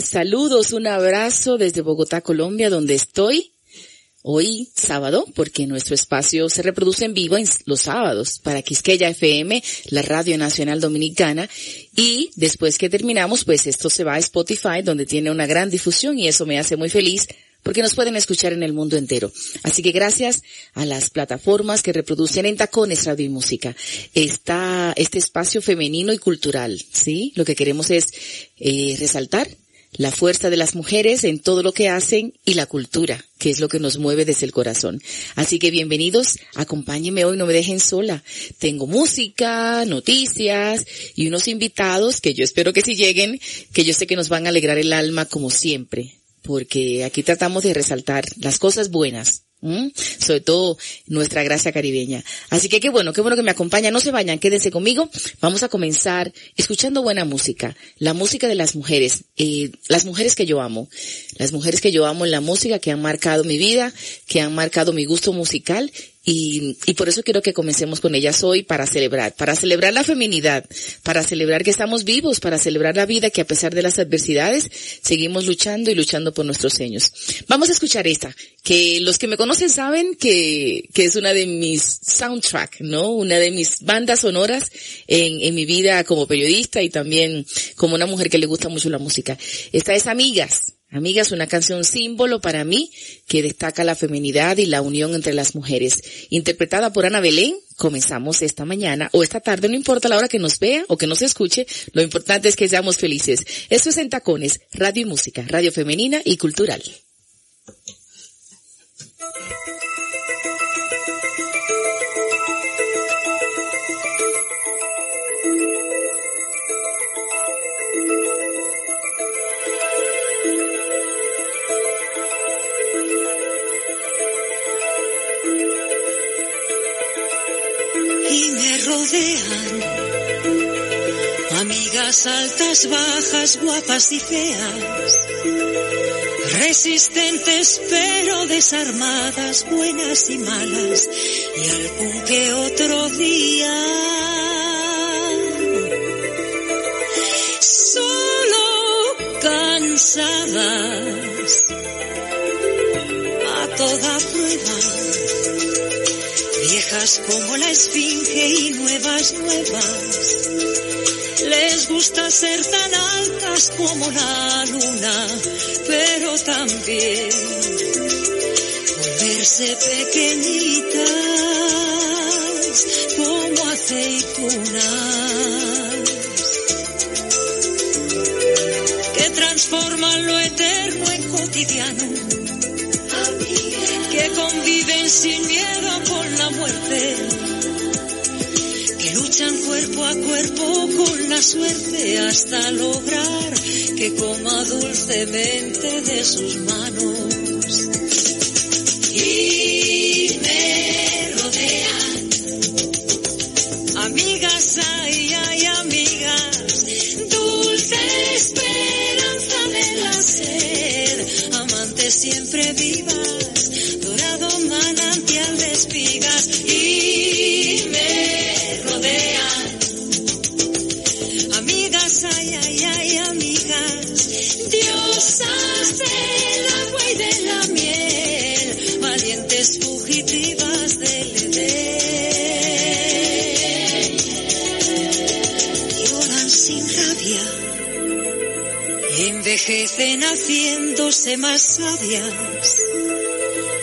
saludos, un abrazo desde Bogotá, Colombia, donde estoy hoy sábado, porque nuestro espacio se reproduce en vivo en los sábados para Quisqueya FM, la Radio Nacional Dominicana, y después que terminamos, pues esto se va a Spotify, donde tiene una gran difusión y eso me hace muy feliz porque nos pueden escuchar en el mundo entero. Así que gracias a las plataformas que reproducen en Tacones Radio y Música. Está este espacio femenino y cultural, ¿sí? Lo que queremos es eh, resaltar la fuerza de las mujeres en todo lo que hacen y la cultura, que es lo que nos mueve desde el corazón. Así que bienvenidos, acompáñenme hoy, no me dejen sola. Tengo música, noticias y unos invitados que yo espero que si lleguen, que yo sé que nos van a alegrar el alma como siempre porque aquí tratamos de resaltar las cosas buenas, sobre todo nuestra gracia caribeña. Así que qué bueno, qué bueno que me acompañan. No se vayan, quédense conmigo. Vamos a comenzar escuchando buena música, la música de las mujeres, eh, las mujeres que yo amo, las mujeres que yo amo en la música, que han marcado mi vida, que han marcado mi gusto musical y, y por eso quiero que comencemos con ellas hoy para celebrar, para celebrar la feminidad, para celebrar que estamos vivos, para celebrar la vida que a pesar de las adversidades seguimos luchando y luchando por nuestros sueños. Vamos a escuchar esta, que los que me conocen saben que, que es una de mis soundtrack, ¿no? Una de mis bandas sonoras en, en mi vida como periodista y también como una mujer que le gusta mucho la música. Esta es Amigas Amigas, una canción símbolo para mí que destaca la feminidad y la unión entre las mujeres. Interpretada por Ana Belén, comenzamos esta mañana o esta tarde, no importa la hora que nos vea o que nos escuche, lo importante es que seamos felices. Esto es en Tacones, Radio y Música, Radio Femenina y Cultural. Amigas altas, bajas, guapas y feas. Resistentes pero desarmadas, buenas y malas. Y algún que otro día. Solo cansadas. A toda prueba viejas como la esfinge y nuevas, nuevas. Les gusta ser tan altas como la luna, pero también volverse pequeñitas como aceitunas. Que transforman lo eterno en cotidiano conviven sin miedo con la muerte, que luchan cuerpo a cuerpo con la suerte hasta lograr que coma dulcemente de sus manos. Más sabias.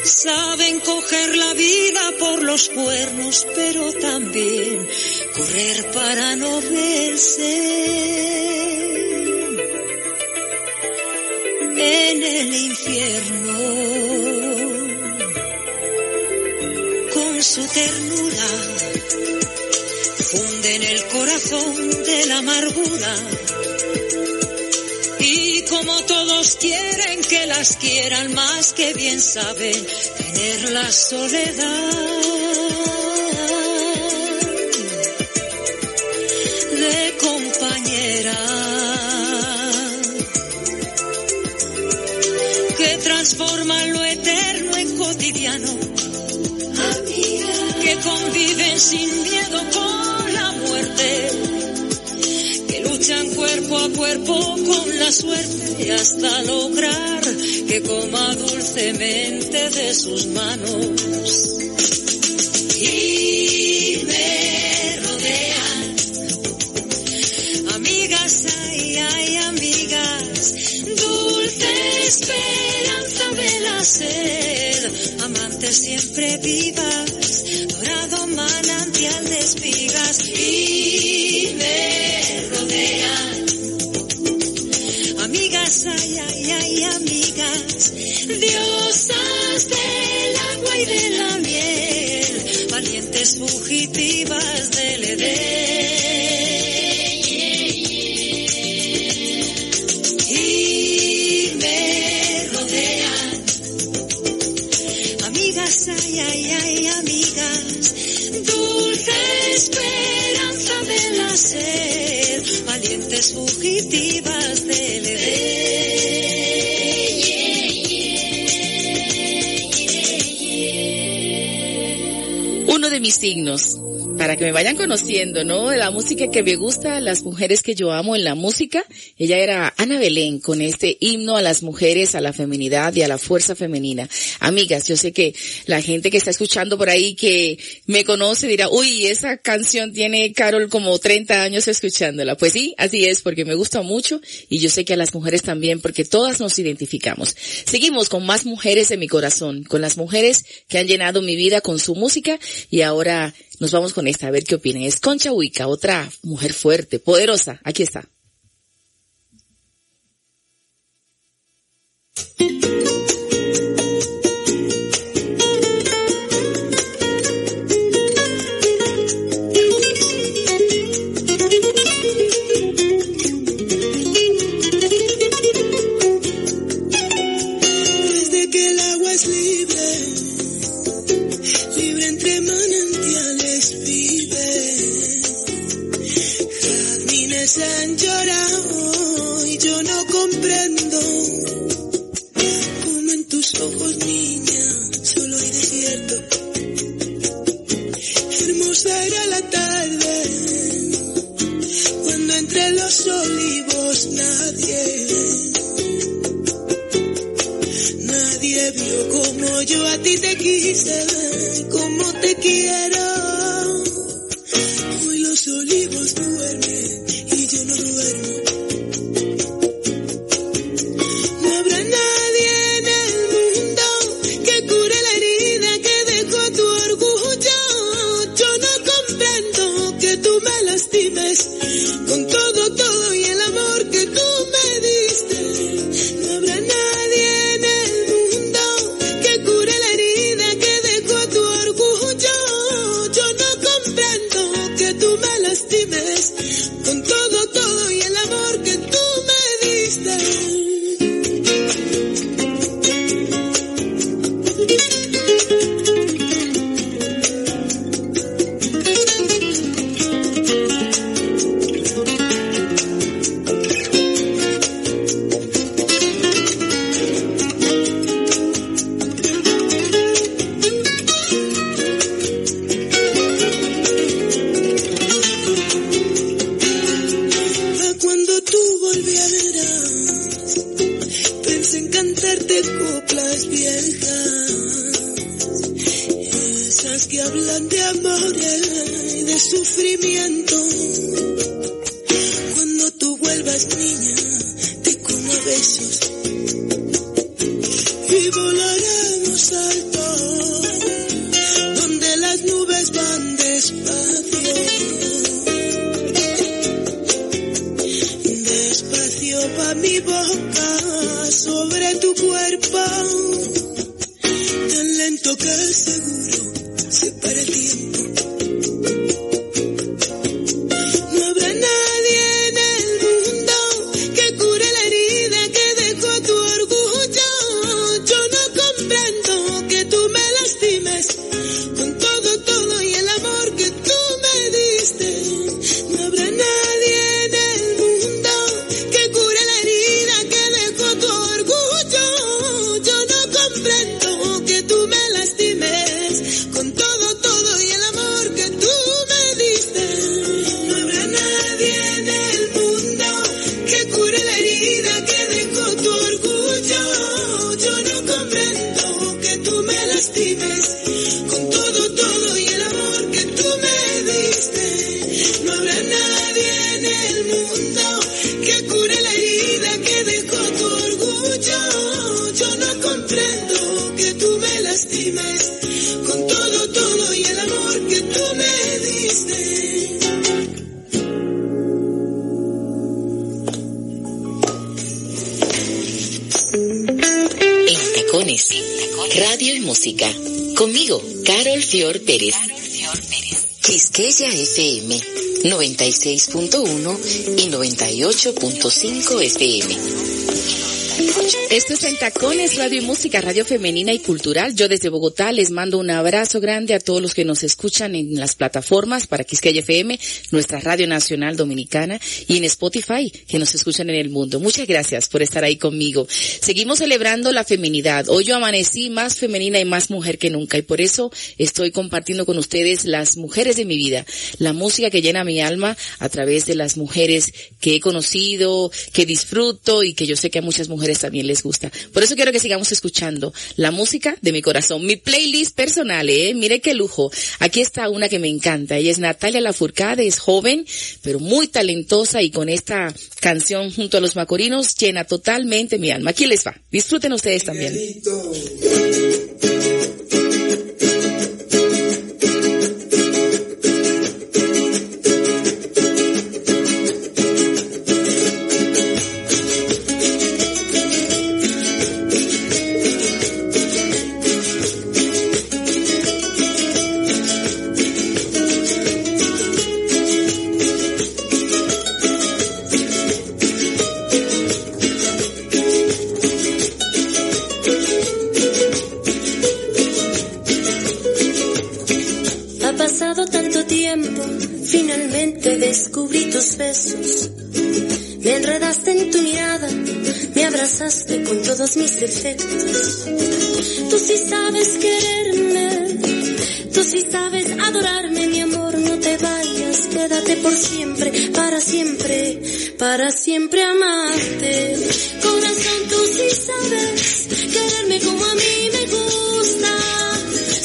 Saben coger la vida por los cuernos, pero también correr para no verse. En el infierno, con su ternura, funden el corazón de la amargura como todos quieren las quieran más que bien saben tener la soledad de compañera que transforma lo eterno en cotidiano que conviven sin miedo con la muerte luchan cuerpo a cuerpo con la suerte hasta lograr que coma dulcemente de sus manos. De mis signos, para que me vayan conociendo, ¿no? De la música que me gusta, las mujeres que yo amo en la música. Ella era Ana Belén con este himno a las mujeres, a la feminidad y a la fuerza femenina. Amigas, yo sé que la gente que está escuchando por ahí que me conoce dirá, uy, esa canción tiene Carol como 30 años escuchándola. Pues sí, así es, porque me gusta mucho y yo sé que a las mujeres también, porque todas nos identificamos. Seguimos con más mujeres en mi corazón, con las mujeres que han llenado mi vida con su música y ahora nos vamos con esta, a ver qué opinan. Es Concha Huica, otra mujer fuerte, poderosa. Aquí está. Desde Radio y música. Conmigo, Carol Fior Pérez. Quisqueya FM 96.1 y 98.5 FM. Esto es en Tacones, Radio y Música, Radio Femenina y Cultural. Yo desde Bogotá les mando un abrazo grande a todos los que nos escuchan en las plataformas para Quisqueya FM, nuestra Radio Nacional Dominicana y en Spotify, que nos escuchan en el mundo. Muchas gracias por estar ahí conmigo. Seguimos celebrando la feminidad. Hoy yo amanecí más femenina y más mujer que nunca y por eso estoy compartiendo con ustedes las mujeres de mi vida, la música que llena mi alma a través de las mujeres que he conocido, que disfruto y que yo sé que a muchas mujeres también les gusta. Por eso quiero que sigamos escuchando la música de mi corazón, mi playlist personal, eh, mire qué lujo. Aquí está una que me encanta, ella es Natalia Lafourcade, es joven, pero muy talentosa y con esta canción junto a los macorinos llena totalmente mi alma. Aquí les va, disfruten ustedes también. Mis defectos. Tú sí sabes quererme, tú sí sabes adorarme, mi amor, no te vayas, quédate por siempre, para siempre, para siempre amarte. Corazón, tú sí sabes quererme como a mí me gusta.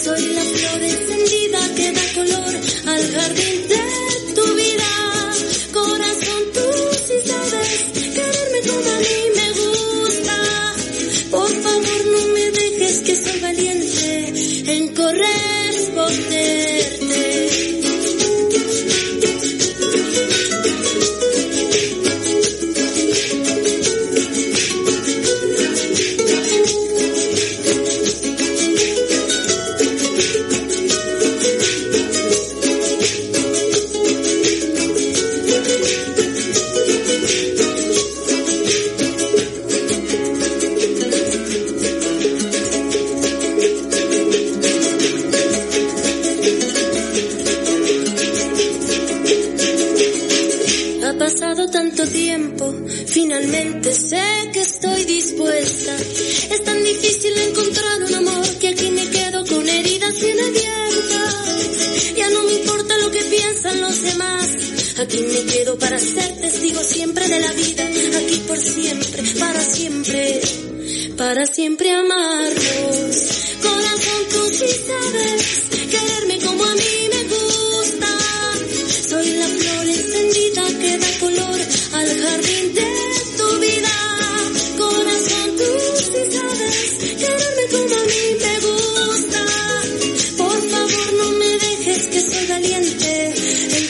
Soy la flor encendida que da color al jardín de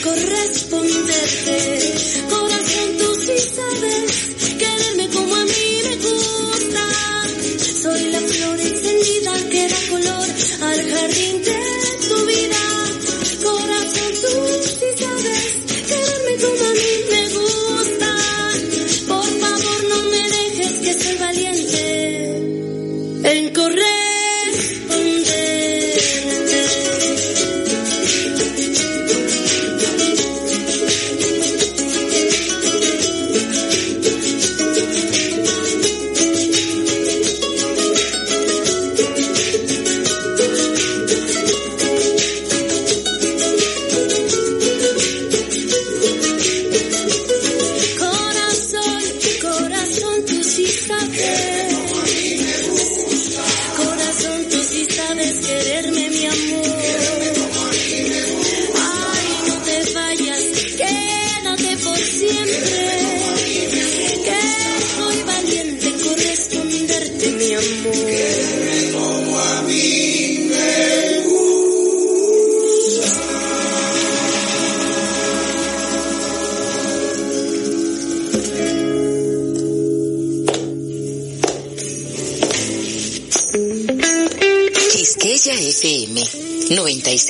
corresponderte.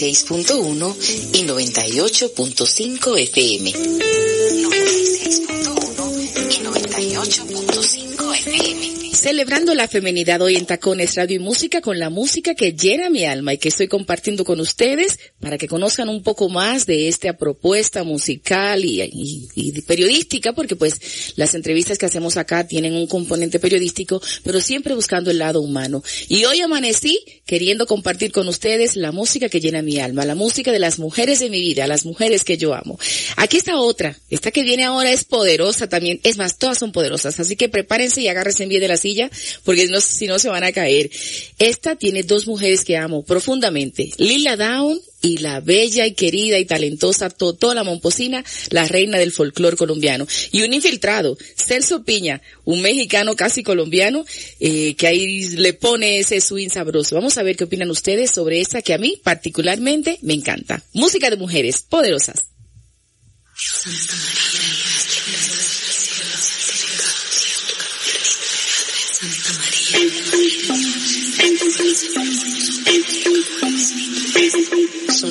96.1 y 98.5 FM. 96.1 y 98.5 FM. Celebrando la feminidad hoy en Tacones Radio y Música con la música que llena mi alma y que estoy compartiendo con ustedes para que conozcan un poco más de esta propuesta musical y, y, periodística, porque pues las entrevistas que hacemos acá tienen un componente periodístico, pero siempre buscando el lado humano. Y hoy amanecí queriendo compartir con ustedes la música que llena mi alma, la música de las mujeres de mi vida, las mujeres que yo amo. Aquí está otra, esta que viene ahora es poderosa también, es más, todas son poderosas, así que prepárense y agárrense bien de la silla porque si no se van a caer. Esta tiene dos mujeres que amo profundamente, Lila Down y la bella y querida y talentosa Totola Momposina, la reina del folclore colombiano. Y un infiltrado, Celso Piña, un mexicano casi colombiano, eh, que ahí le pone ese swing sabroso. Vamos a ver qué opinan ustedes sobre esta que a mí particularmente me encanta. Música de mujeres poderosas.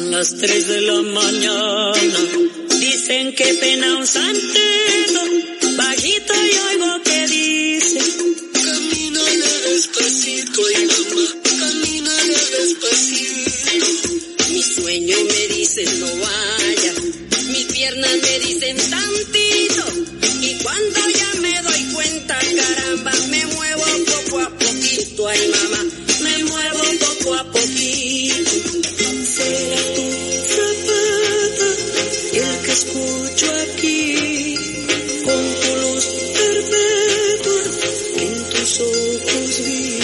Son las tres de la mañana, dicen que pena un santero, bajito y oigo que dice, camínale despacito y mamá, camínale despacito. Mi sueño me dice no vaya, mis piernas me dicen tantito, y cuando ya me doy cuenta, caramba, me muevo poco a poquito, ay mamá, me muevo poco a poquito. Escucho aquí, con tu luz perpetua en tus ojos vi.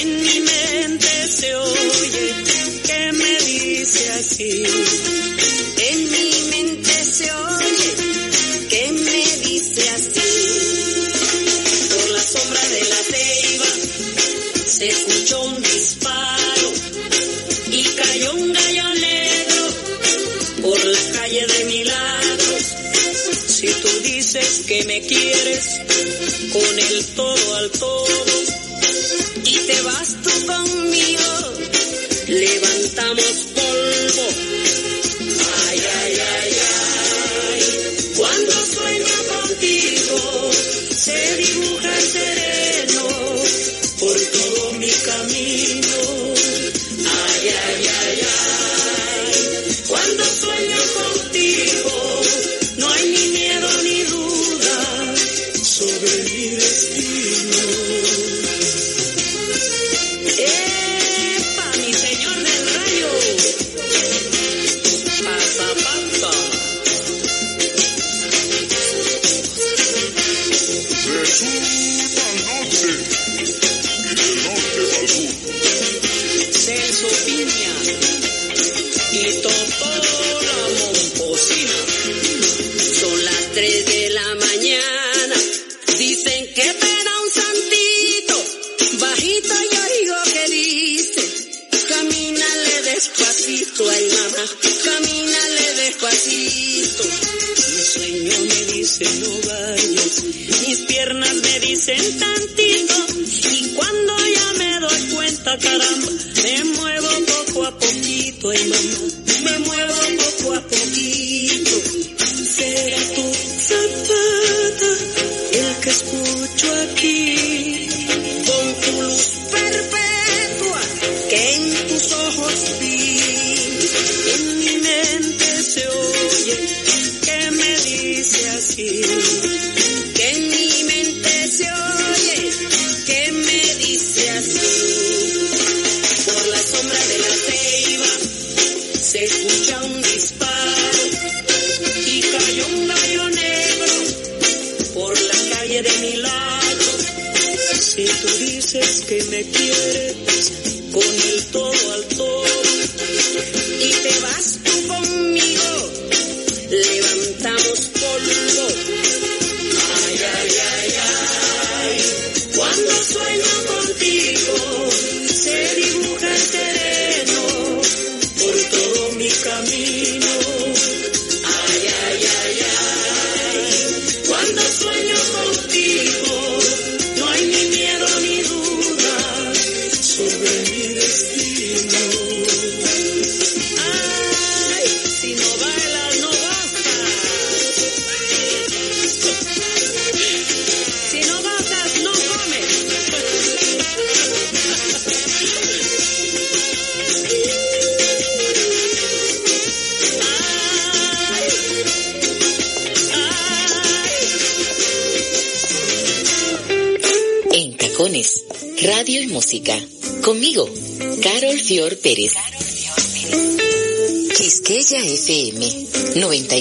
En mi mente se oye que me dice así. En mi mente se oye que me dice así. Por la sombra de la ceiba se escuchó un disparo y te vas tú conmigo, levantamos polvo. Cuenta, caramba,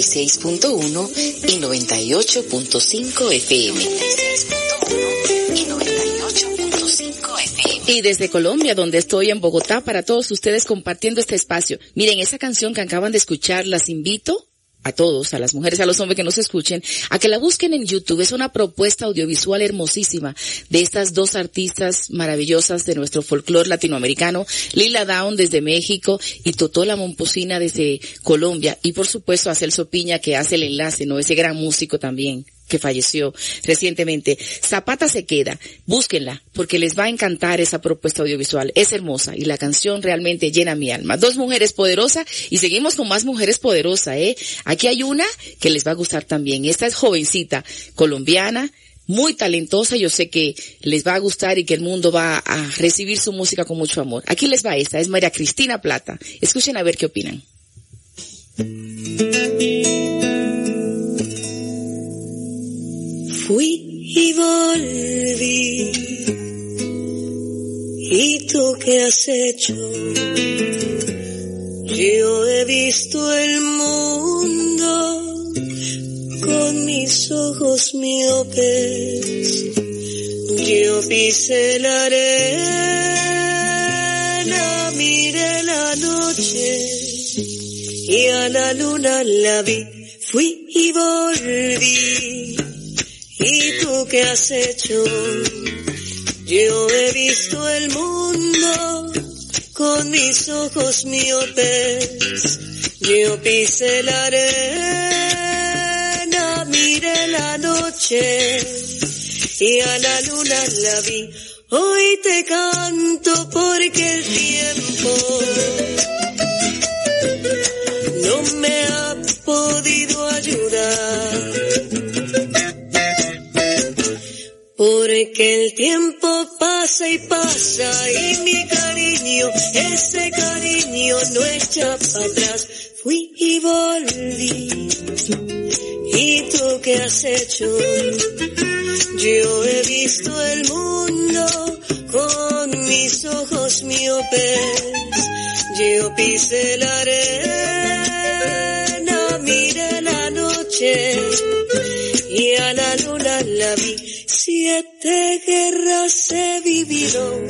96.1 y 98.5 FM. y 98.5 FM. Y desde Colombia, donde estoy en Bogotá, para todos ustedes compartiendo este espacio. Miren, esa canción que acaban de escuchar, las invito todos, a las mujeres, a los hombres que nos escuchen, a que la busquen en YouTube. Es una propuesta audiovisual hermosísima de estas dos artistas maravillosas de nuestro folclore latinoamericano, Lila Down desde México y Totola Momposina desde Colombia. Y por supuesto a Celso Piña que hace el enlace, ¿no? Ese gran músico también que falleció recientemente. Zapata se queda, búsquenla, porque les va a encantar esa propuesta audiovisual. Es hermosa y la canción realmente llena mi alma. Dos mujeres poderosas y seguimos con más mujeres poderosas, ¿eh? Aquí hay una que les va a gustar también. Esta es jovencita, colombiana, muy talentosa, yo sé que les va a gustar y que el mundo va a recibir su música con mucho amor. Aquí les va esta, es María Cristina Plata. Escuchen a ver qué opinan. Fui y volví. ¿Y tú qué has hecho? Yo he visto el mundo con mis ojos miopes. Yo pisé la arena, miré la noche y a la luna la vi. Fui y volví. ¿Y tú qué has hecho? Yo he visto el mundo con mis ojos miopes. Yo pisé la arena, miré la noche y a la luna la vi. Hoy te canto porque el tiempo no me ha podido ayudar. Porque el tiempo pasa y pasa y mi cariño, ese cariño no echa para atrás. Fui y volví. ¿Y tú qué has hecho? Yo he visto el mundo con mis ojos miopes. Yo pisé y a la luna la vi. Siete guerras he vivido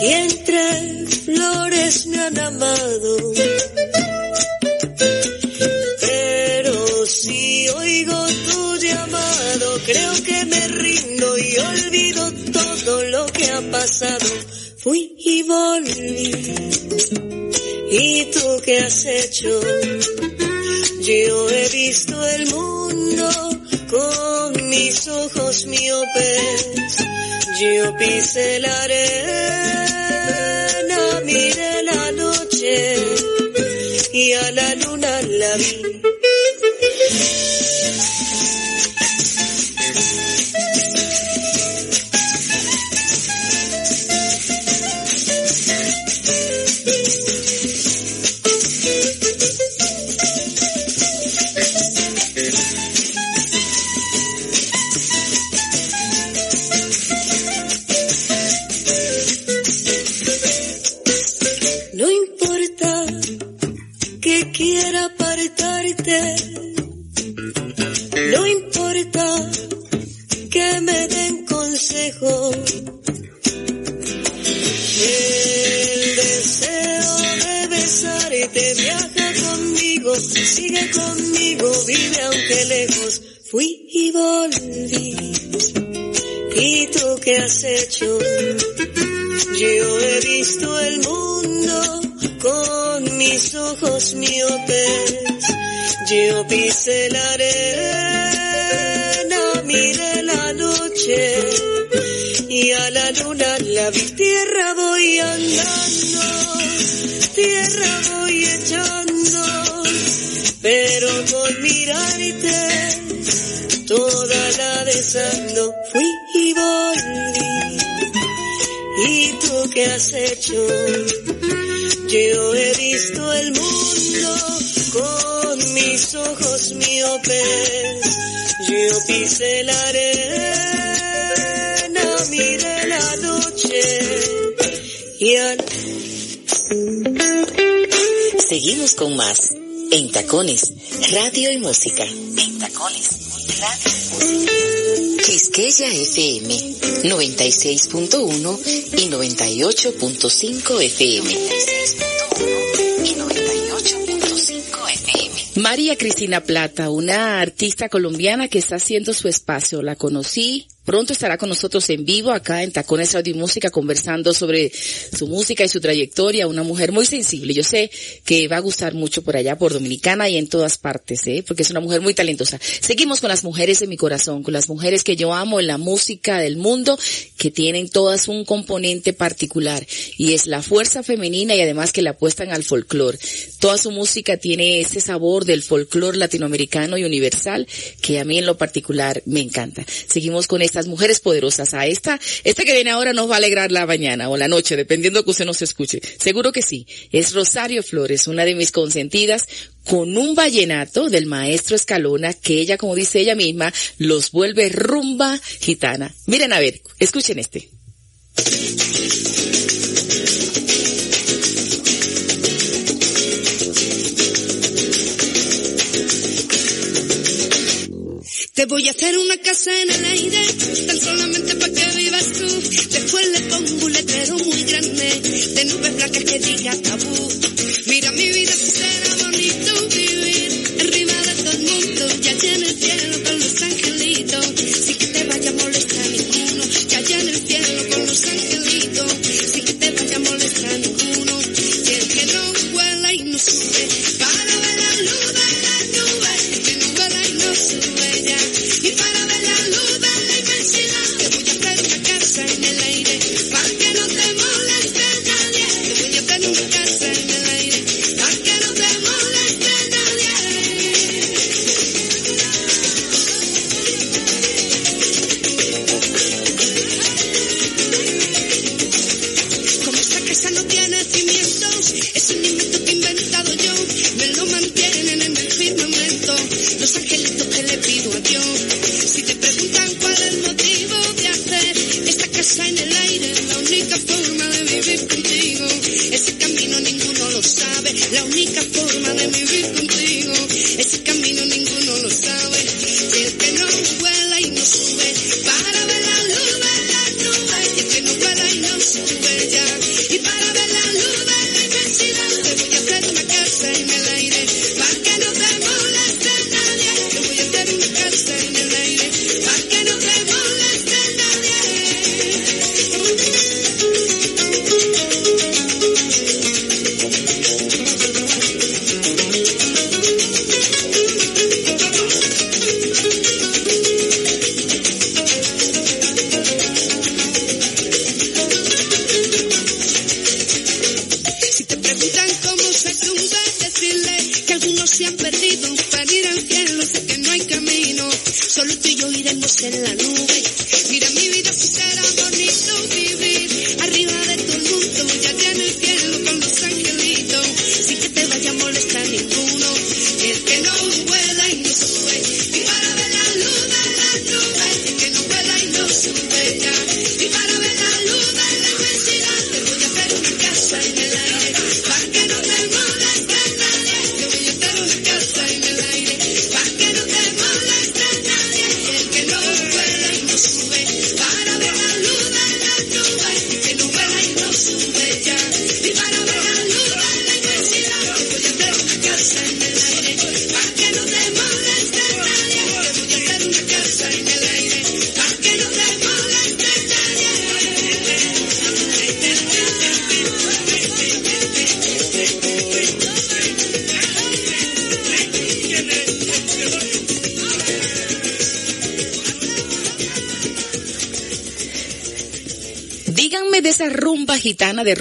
y entre flores me han amado. Pero si oigo tu llamado, creo que me rindo y olvido todo lo que ha pasado. Fui y volví. ¿Y tú qué has hecho? Yo he visto el mundo con mis ojos miopes. Yo pisé la arena, miré la noche y a la luna la vi. Conmigo, vive aunque lejos. Fui y volví. ¿Y tú qué has hecho? Yo he visto el mundo con mis ojos miopes. Yo pisé la arena, miré la noche y a la luna la vi. Tierra voy andando, tierra voy echando, con mirarte toda la desando. Fui y volví. ¿Y tú qué has hecho? Yo he visto el mundo con mis ojos miopes. Yo pisé la arena, miré la noche y al Seguimos con más en Tacones, Radio y Música. En Tacones, Radio y Música. Quisqueya FM 96.1 y 98.5 FM. 96.1 y 98.5 FM. María Cristina Plata, una artista colombiana que está haciendo su espacio. La conocí Pronto estará con nosotros en vivo acá en Tacones Radio y Música conversando sobre su música y su trayectoria. Una mujer muy sensible. Yo sé que va a gustar mucho por allá, por Dominicana y en todas partes, ¿eh? porque es una mujer muy talentosa. Seguimos con las mujeres de mi corazón, con las mujeres que yo amo en la música del mundo, que tienen todas un componente particular y es la fuerza femenina y además que la apuestan al folclore. Toda su música tiene ese sabor del folclore latinoamericano y universal que a mí en lo particular me encanta. Seguimos con esta mujeres poderosas. A esta, esta que viene ahora nos va a alegrar la mañana o la noche, dependiendo que usted nos escuche. Seguro que sí. Es Rosario Flores, una de mis consentidas, con un vallenato del maestro Escalona que ella, como dice ella misma, los vuelve rumba gitana. Miren a ver, escuchen este. Te voy a hacer una casa en el aire, tan solamente para que vivas tú. Después le pongo un letrero muy grande, de nubes blancas que diga tabú. Mira mi vida, será bonito vivir arriba de todo el mundo, ya en el cielo los angelitos que le pido a Dios. Si te preguntan cuál es el motivo de hacer esta casa en el aire, la única forma de vivir contigo. Ese camino ninguno lo sabe, la única forma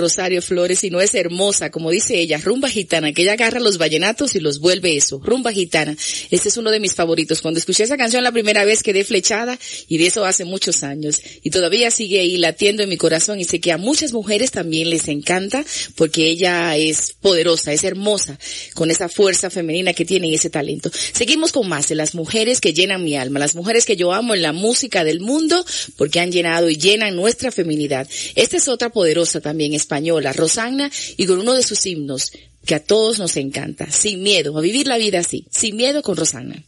Rosario Flores si no es hermosa, como dice ella, rumba gitana, que ella agarra los vallenatos y los vuelve eso, rumba gitana. Este es uno de mis favoritos. Cuando escuché esa canción la primera vez quedé flechada y de eso hace muchos años. Y todavía sigue ahí latiendo en mi corazón y sé que a muchas mujeres también les encanta porque ella es poderosa, es hermosa, con esa fuerza femenina que tiene y ese talento. Seguimos con más de las mujeres que llenan mi alma, las mujeres que yo amo en la música del mundo porque han llenado y llenan nuestra feminidad. Esta es otra poderosa también española, Rosana, y con uno de sus himnos que a todos nos encanta, sin miedo, a vivir la vida así, sin miedo con Rosana.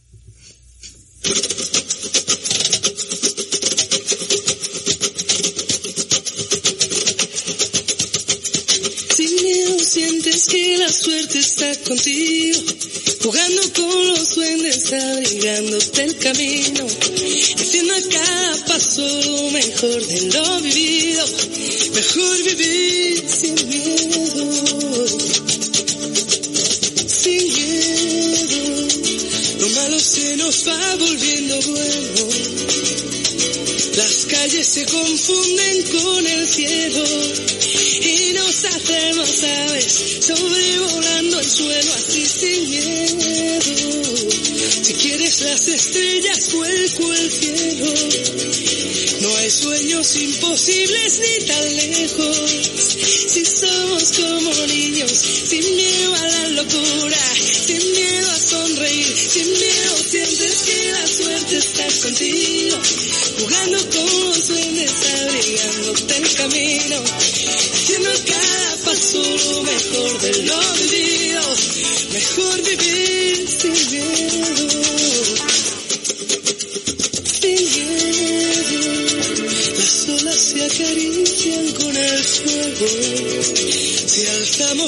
Sientes que la suerte está contigo, jugando con los duendes, abrigándote el camino, haciendo a cada paso lo mejor de lo vivido, mejor vivir sin miedo, sin miedo, lo malo se nos va volviendo bueno. Calles se confunden con el cielo y nos hacemos aves sobrevolando el suelo así sin miedo. Si quieres las estrellas, vuelco el cielo. Sueños imposibles ni tan lejos. Si somos como niños, sin miedo a la locura, sin miedo a sonreír, sin miedo sientes que la suerte está contigo, jugando con los duendes, abrigándote el camino, haciendo cada paso lo mejor de lo vivido, mejor vivir sin miedo.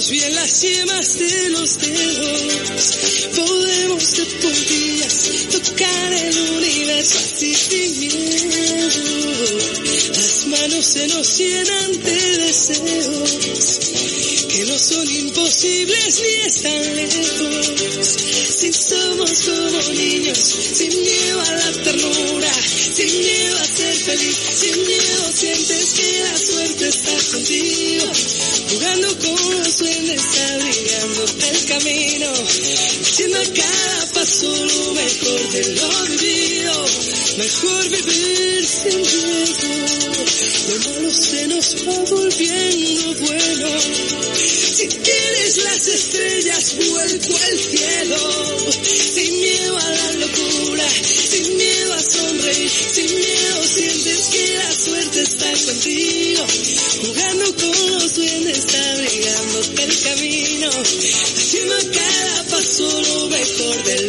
Alzamos bien las yemas de los dedos, podemos de puntillas tocar el universo así sin miedo. Las manos se nos llenan de deseos que no son imposibles ni están lejos. Si somos como niños, sin miedo a la ternura, sin miedo a ser feliz, sin miedo mejor vivir sin miedo, lo malo se nos va volviendo bueno. Si quieres las estrellas, vuelco al cielo. Sin miedo a la locura, sin miedo a sonreír, sin miedo sientes que la suerte está contigo. Jugando con los duendes, abrigándote el camino. Haciendo cada paso lo mejor de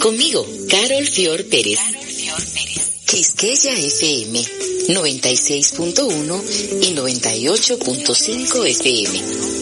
Conmigo, Carol Fior Pérez. Quisqueya FM 96.1 y 98.5 FM.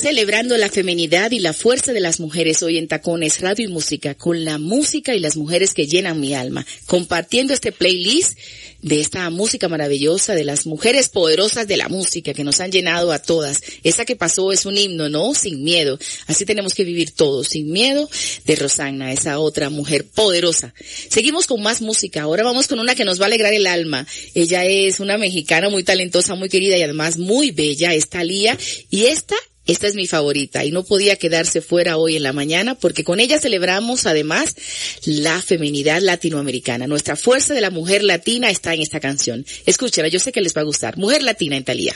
Celebrando la feminidad y la fuerza de las mujeres hoy en Tacones, Radio y Música, con la música y las mujeres que llenan mi alma, compartiendo este playlist de esta música maravillosa, de las mujeres poderosas de la música que nos han llenado a todas. Esa que pasó es un himno, ¿no? Sin miedo. Así tenemos que vivir todos, sin miedo, de Rosanna, esa otra mujer poderosa. Seguimos con más música. Ahora vamos con una que nos va a alegrar el alma. Ella es una mexicana muy talentosa, muy querida y además muy bella, es Thalía. Y esta esta es mi favorita y no podía quedarse fuera hoy en la mañana porque con ella celebramos además la feminidad latinoamericana. Nuestra fuerza de la mujer latina está en esta canción. Escúchala, yo sé que les va a gustar. Mujer latina en Talía.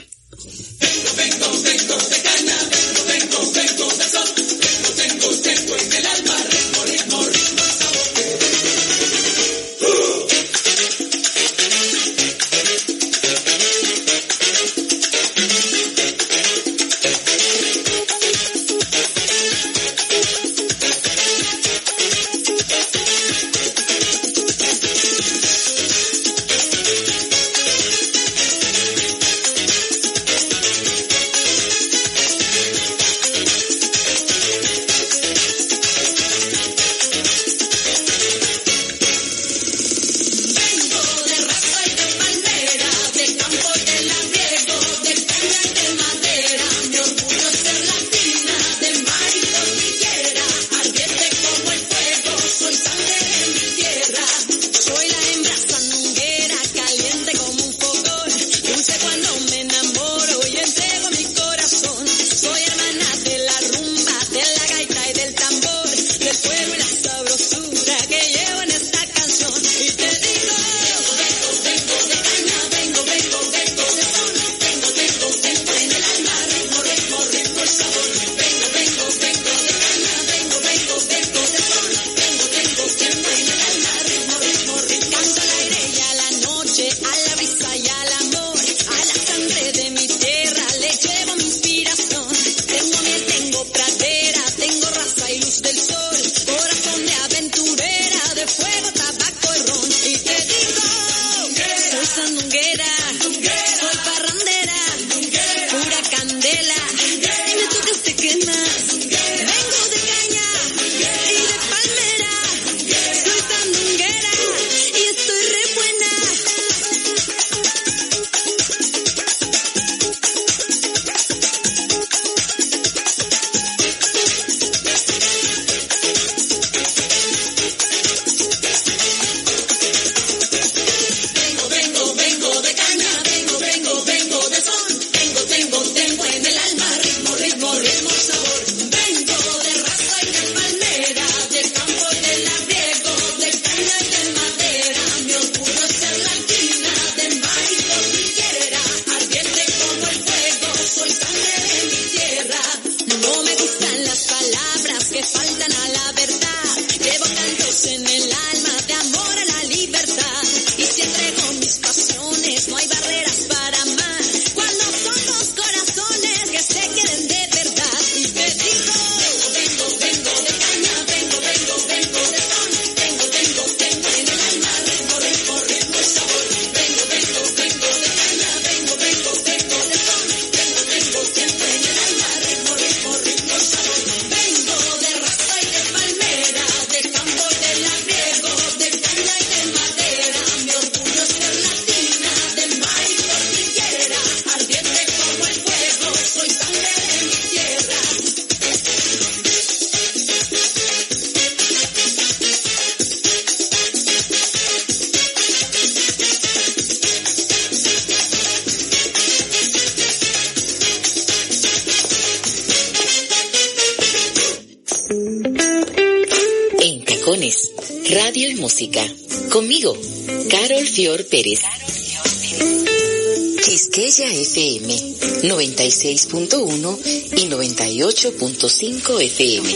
96.1 y 98.5 FM.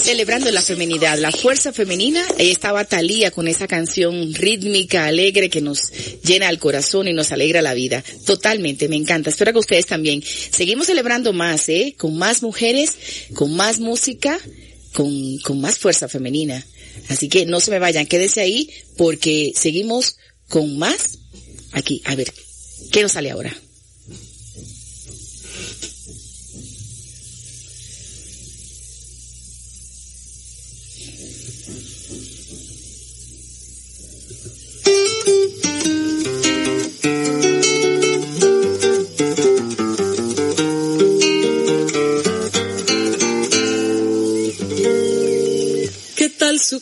Celebrando la feminidad, la fuerza femenina, ahí estaba Talía con esa canción rítmica, alegre que nos llena el corazón y nos alegra la vida. Totalmente, me encanta. Espero que ustedes también. Seguimos celebrando más, ¿eh? Con más mujeres, con más música, con, con más fuerza femenina. Así que no se me vayan, quédese ahí porque seguimos con más aquí. A ver, ¿qué nos sale ahora?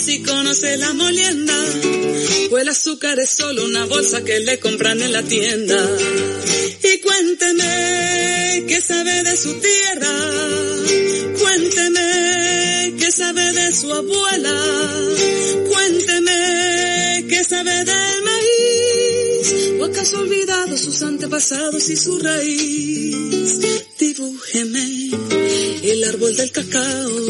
si conoce la molienda o el azúcar es solo una bolsa que le compran en la tienda. Y cuénteme qué sabe de su tierra. Cuénteme qué sabe de su abuela. Cuénteme qué sabe del maíz. ¿O acaso olvidado sus antepasados y su raíz? Dibújeme el árbol del cacao.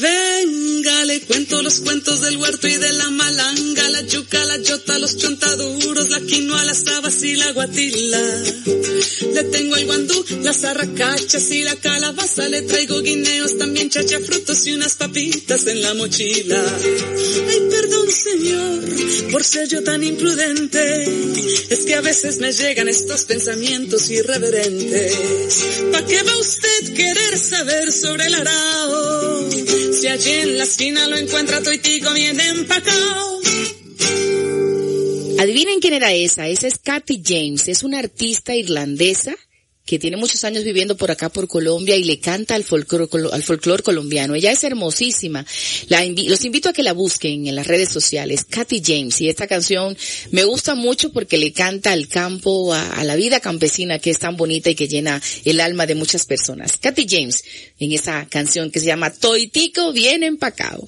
Venga, le cuento los cuentos del huerto y de la malanga, la yuca, la yota, los chontaduros, la quinoa, las habas y la guatila. Le tengo el guandú, las arracachas y la calabaza, le traigo guineos, también chacha, frutos y unas papitas en la mochila. Ay, perdón señor, por ser yo tan imprudente, es que a veces me llegan estos pensamientos irreverentes. ¿Pa' qué va usted querer saber sobre el arao? Si allí en la esquina lo encuentra toitico bien empacado. Adivinen quién era esa. Esa es Kathy James. Es una artista irlandesa que tiene muchos años viviendo por acá por Colombia y le canta al folclore, al folclore colombiano. Ella es hermosísima. Los invito a que la busquen en las redes sociales. Kathy James. Y esta canción me gusta mucho porque le canta al campo, a, a la vida campesina que es tan bonita y que llena el alma de muchas personas. Kathy James en esa canción que se llama Toitico bien empacado.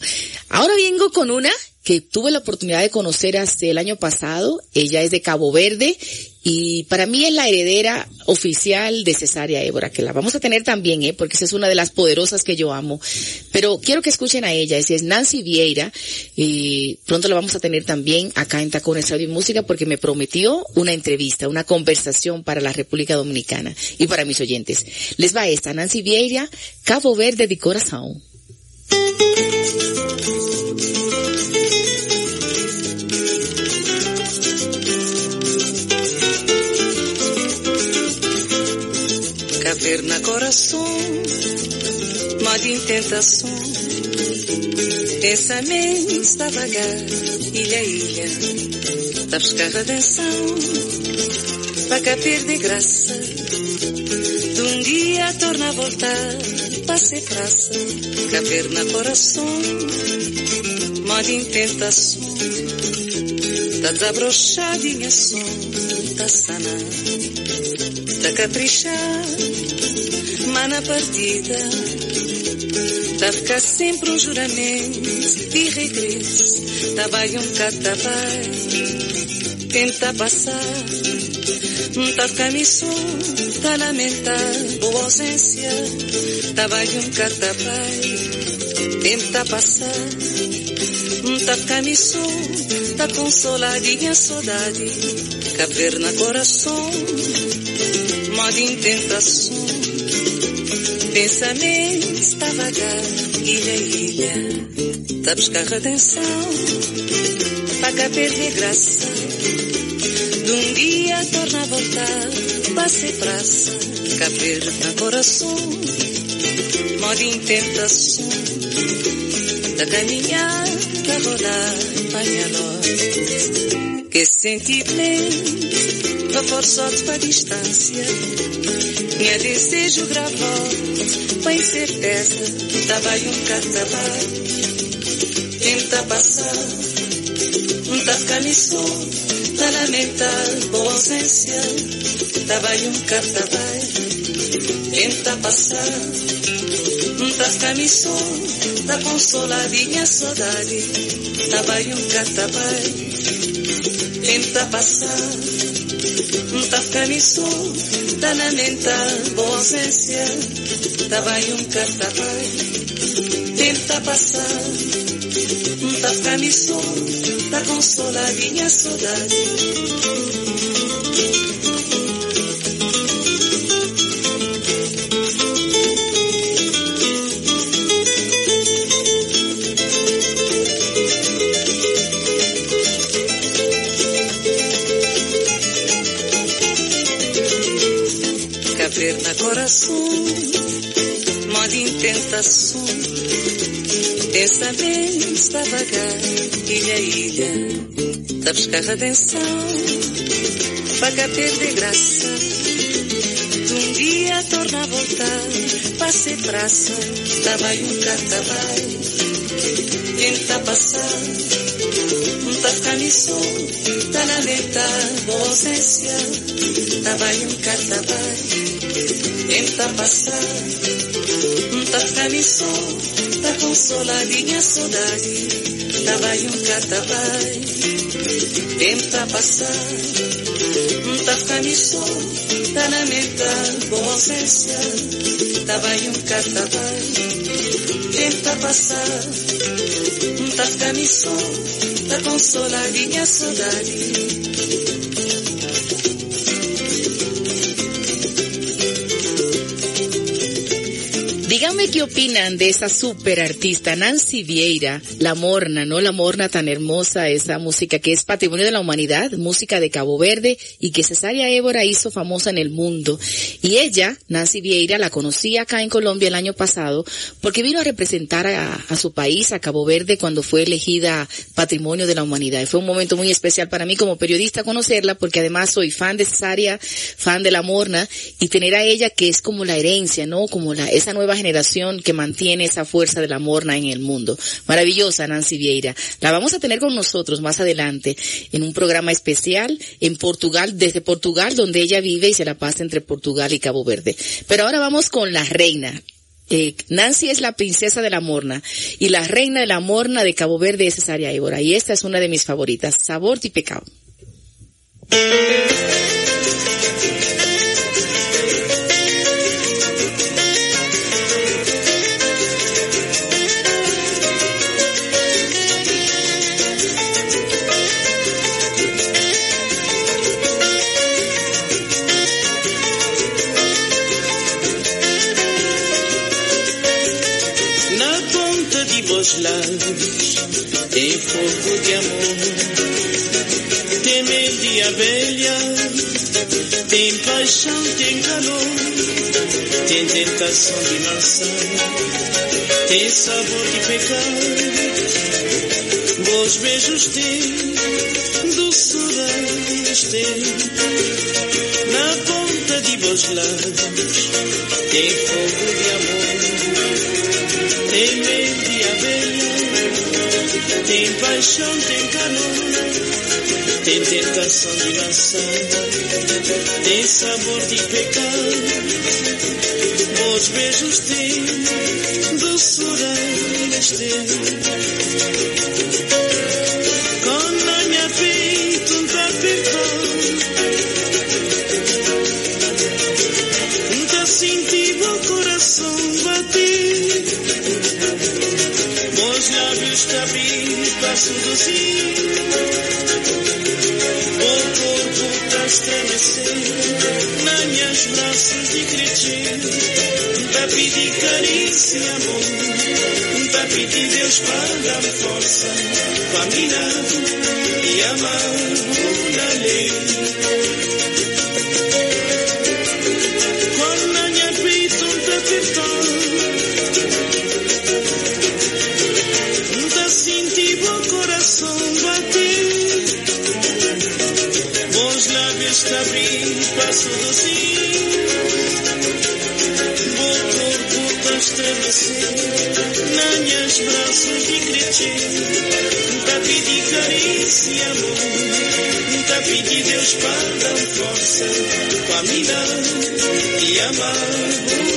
Ahora vengo con una que tuve la oportunidad de conocer hace el año pasado. Ella es de Cabo Verde y para mí es la heredera oficial de Cesárea Évora, que la vamos a tener también, ¿eh? porque esa es una de las poderosas que yo amo. Pero quiero que escuchen a ella, es Nancy Vieira y pronto la vamos a tener también acá en Tacones Radio y Música porque me prometió una entrevista, una conversación para la República Dominicana y para mis oyentes. Les va esta, Nancy Vieira, Cabo Verde de Corazón. Caverna coração, mar de tentação. Pensamento está vagar, ilha ilha, está a buscar redenção. Para perder graça, de um dia torna a voltar, passe praça. Caverna coração, mar de tentação. Está desabrochadinha som, está sanar da caprichar, mas na partida tá ficar sempre um juramento e regresso, tá vai um catabai, tenta passar, tá ficar missão, tá lamentar, boa ausência, tá vai um catabai, tenta passar, tá ficar missão, tá consoladinha saudade, caverna coração modo em tentação. Pensamento está vagar, ilha, ilha, a buscar redenção, para cá perder graça. Passe praça, caber na coração, modo em tentação. Da caminhar, da rolar, panhaló, que sentimento, a forçote para a distância. Minha desejo gravou, com incerteza, tava um catabai. Tenta passar, um tacaniçou, tá lamentar, tava aí um catabai. Tenta passar, Tá camisão, tá consoladinha saudade, tá vai um catabai, tenta passar, tá camisão, tá na menta, boa ausência, tá vai um Nunca me soube pra consolar minha saudade. caverna coração, moda em tentação, Dessa vez vagar, ilha, ilha, da buscar redenção, pagar de graça. Um dia torna a voltar, passe praça, Tava e um catabai. Quem tá passando, um tafcaniçou, tá lamentar, ausência, tava e um catabai. Quem tá passando, um tafcaniçou, nada consola minha saudade. Trabalho catabai, tenta passar. Tá, tá famisou, tá na meta, boa festa. Trabalho catabai, tenta passar. Tá famisou, tá consola tá minha saudade. Díganme qué opinan de esa super artista Nancy Vieira, la morna, ¿no? La morna tan hermosa, esa música que es patrimonio de la humanidad, música de Cabo Verde y que Cesaria Évora hizo famosa en el mundo. Y ella, Nancy Vieira, la conocí acá en Colombia el año pasado porque vino a representar a, su país, a Cabo Verde, cuando fue elegida patrimonio de la humanidad. Y fue un momento muy especial para mí como periodista conocerla porque además soy fan de Cesaria, fan de la morna y tener a ella que es como la herencia, ¿no? Como la, esa nueva generación que mantiene esa fuerza de la morna en el mundo. Maravillosa Nancy Vieira. La vamos a tener con nosotros más adelante en un programa especial en Portugal, desde Portugal, donde ella vive y se la pasa entre Portugal y Cabo Verde. Pero ahora vamos con la reina. Eh, Nancy es la princesa de la morna y la reina de la morna de Cabo Verde es Cesaria Évora y esta es una de mis favoritas, Sabor y Pecado. Vos lábios tem fogo de amor, tem mel de abelha, tem paixão, tem calor, tem tentação de maçã, tem sabor de pecado. Vos beijos têm doçura têm, na vos lábios tem fogo de amor. Tem mel de abelha, tem paixão, tem calor, tem tentação de maçã, tem sabor de pecado. Os beijos têm doçura têm. Senti o coração bater. Os lábios te para seduzir O corpo para estremecer Nas minhas braços de crescer. Para pedir carícia amor Para pedir Deus para dar força Para e amar uma lei pedir carícia e amor Para pedir Deus para dar força Para mirar e amar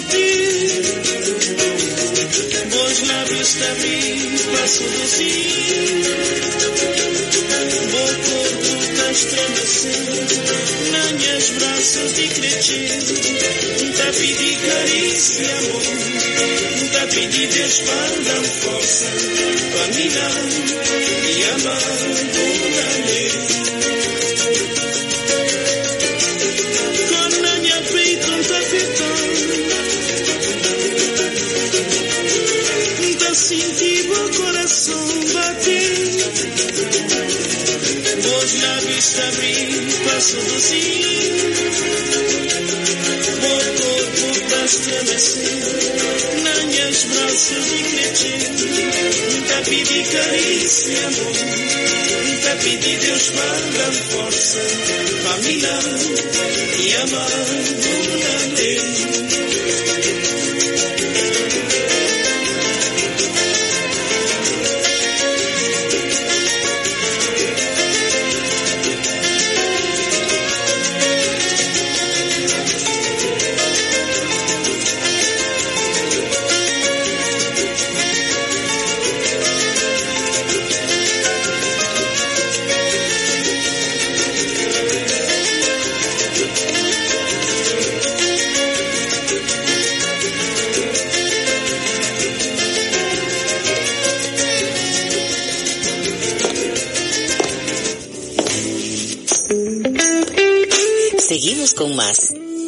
de ti. Vos labios también para seducir. Vou corpo tá estremecendo, nas minhas braças de cretino. Tá pedi carícia, amor. Tá para dar força. Pra mim dar e amar, dona Deus. somebody. Dois lábios a abrir para seduzir. Meu corpo para estremecer. Nanhas, braços e cretinho. Nunca pedi carícia, amor. Nunca pedi Deus para força. Para me dar e amar o tenho.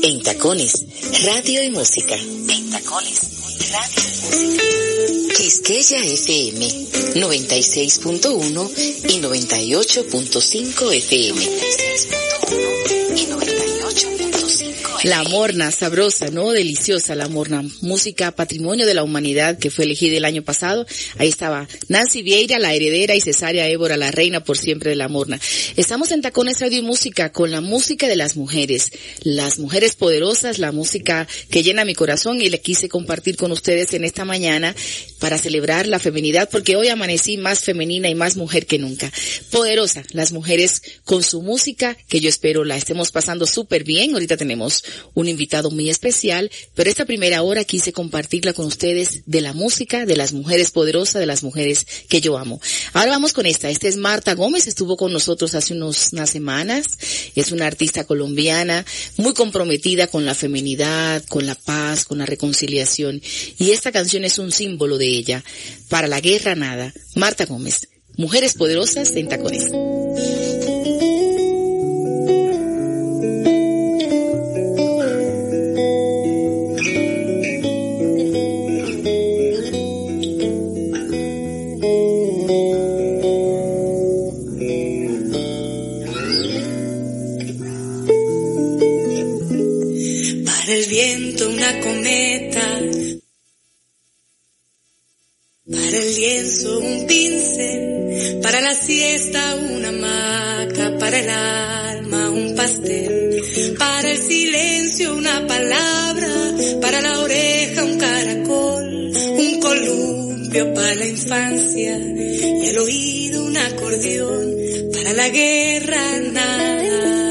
En Tacones, Radio y Música. En Tacones, Radio y Música. Quisqueya FM 96.1 y 98.5 FM. 96.1 y 98.5 La morna, sabrosa, ¿no? Deliciosa la morna. Música Patrimonio de la Humanidad que fue elegida el año pasado. Ahí estaba Nancy Vieira, la heredera, y Cesárea Évora, la reina por siempre de la morna. Estamos en Tacones Radio y Música con la música de las mujeres. Las mujeres poderosas, la música que llena mi corazón y le quise compartir con ustedes en esta mañana para celebrar la feminidad porque hoy amanecí más femenina y más mujer que nunca. Poderosa, las mujeres con su música que yo espero la estemos pasando súper bien. Ahorita tenemos un invitado muy especial, pero esta primera hora quise compartirla con ustedes de la música, de las mujeres poderosas, de las mujeres que yo amo. Ahora vamos con esta. Esta es Marta Gómez, estuvo con nosotros hace unas semanas. Es una artista colombiana muy comprometida con la feminidad, con la paz, con la reconciliación. Y esta canción es un símbolo de ella. Para la guerra nada. Marta Gómez. Mujeres poderosas en tacones. Lienzo un pincel, para la siesta una hamaca, para el alma un pastel, para el silencio una palabra, para la oreja un caracol, un columpio para la infancia y el oído un acordeón, para la guerra nada.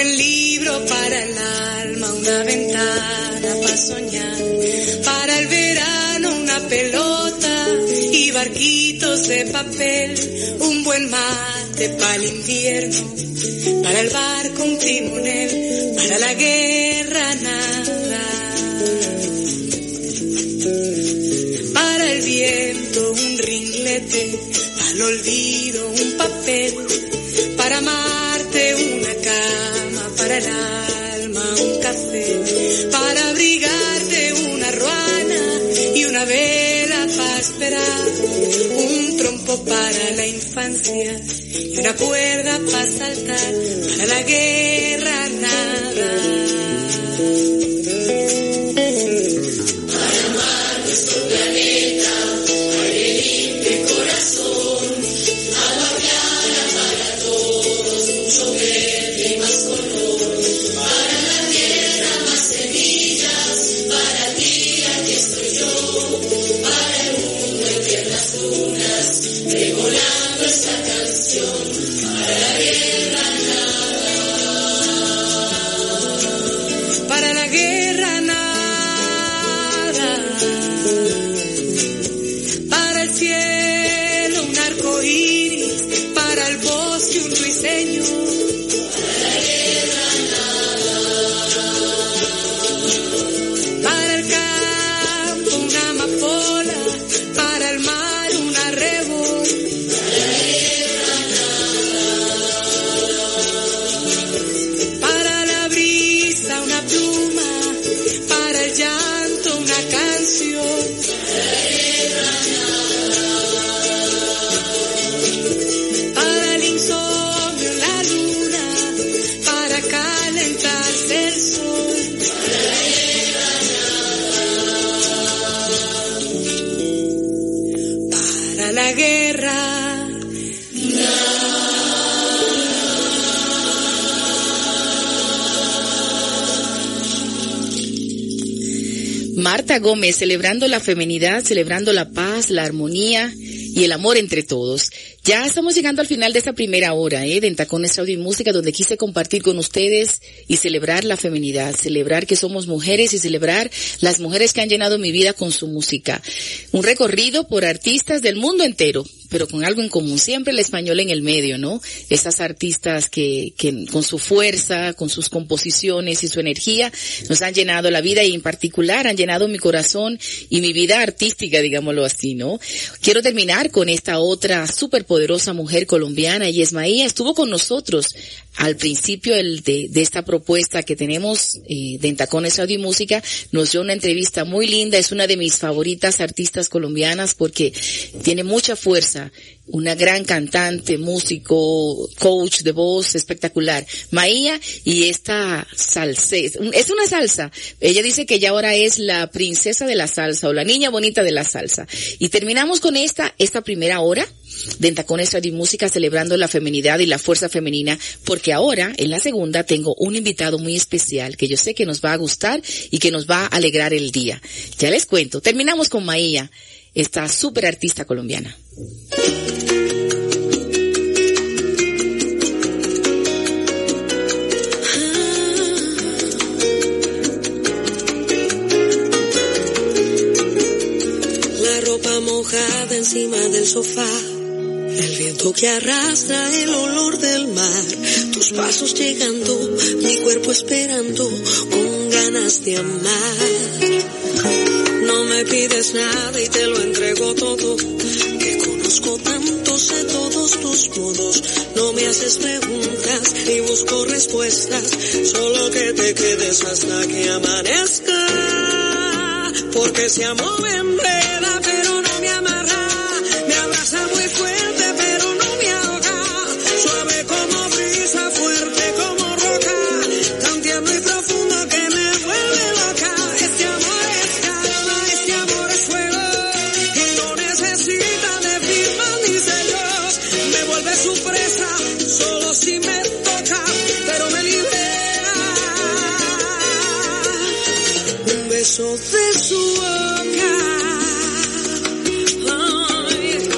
Buen libro para el alma, una ventana para soñar, para el verano una pelota y barquitos de papel, un buen mate para el invierno, para el barco un timonel, para la guerra nada. Para el viento un ringlete, para el olvido una cuerda para saltar, para la guerra Gómez, celebrando la feminidad, celebrando la paz, la armonía y el amor entre todos. Estamos llegando al final de esta primera hora, ¿eh? De Entacones Audio y Música, donde quise compartir con ustedes y celebrar la feminidad, celebrar que somos mujeres y celebrar las mujeres que han llenado mi vida con su música. Un recorrido por artistas del mundo entero, pero con algo en común, siempre el español en el medio, ¿no? Esas artistas que, que con su fuerza, con sus composiciones y su energía nos han llenado la vida y en particular han llenado mi corazón y mi vida artística, digámoslo así, ¿no? Quiero terminar con esta otra super poderosa mujer colombiana, y Maía, estuvo con nosotros al principio el de, esta propuesta que tenemos eh, de Entacones Audio y Música, nos dio una entrevista muy linda, es una de mis favoritas artistas colombianas porque tiene mucha fuerza, una gran cantante, músico, coach de voz espectacular. Maía y esta salsa, es una salsa. Ella dice que ya ahora es la princesa de la salsa o la niña bonita de la salsa. Y terminamos con esta, esta primera hora de Entacones Radio y Música celebrando la feminidad y la fuerza femenina, porque ahora, en la segunda, tengo un invitado muy especial que yo sé que nos va a gustar y que nos va a alegrar el día. Ya les cuento. Terminamos con Maía, esta super artista colombiana. La ropa mojada encima del sofá. El viento que arrastra el olor del mar, tus pasos llegando, mi cuerpo esperando, con ganas de amar. No me pides nada y te lo entrego todo, que conozco tanto, sé todos tus modos. No me haces preguntas ni busco respuestas, solo que te quedes hasta que amanezca. Porque ese amor me enreda, Un beso de su boca. Ay.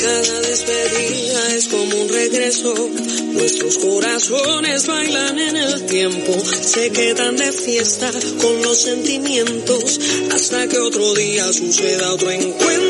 Cada despedida es como un regreso. Nuestros corazones bailan en el tiempo, se quedan de fiesta con los sentimientos hasta que otro día suceda otro encuentro.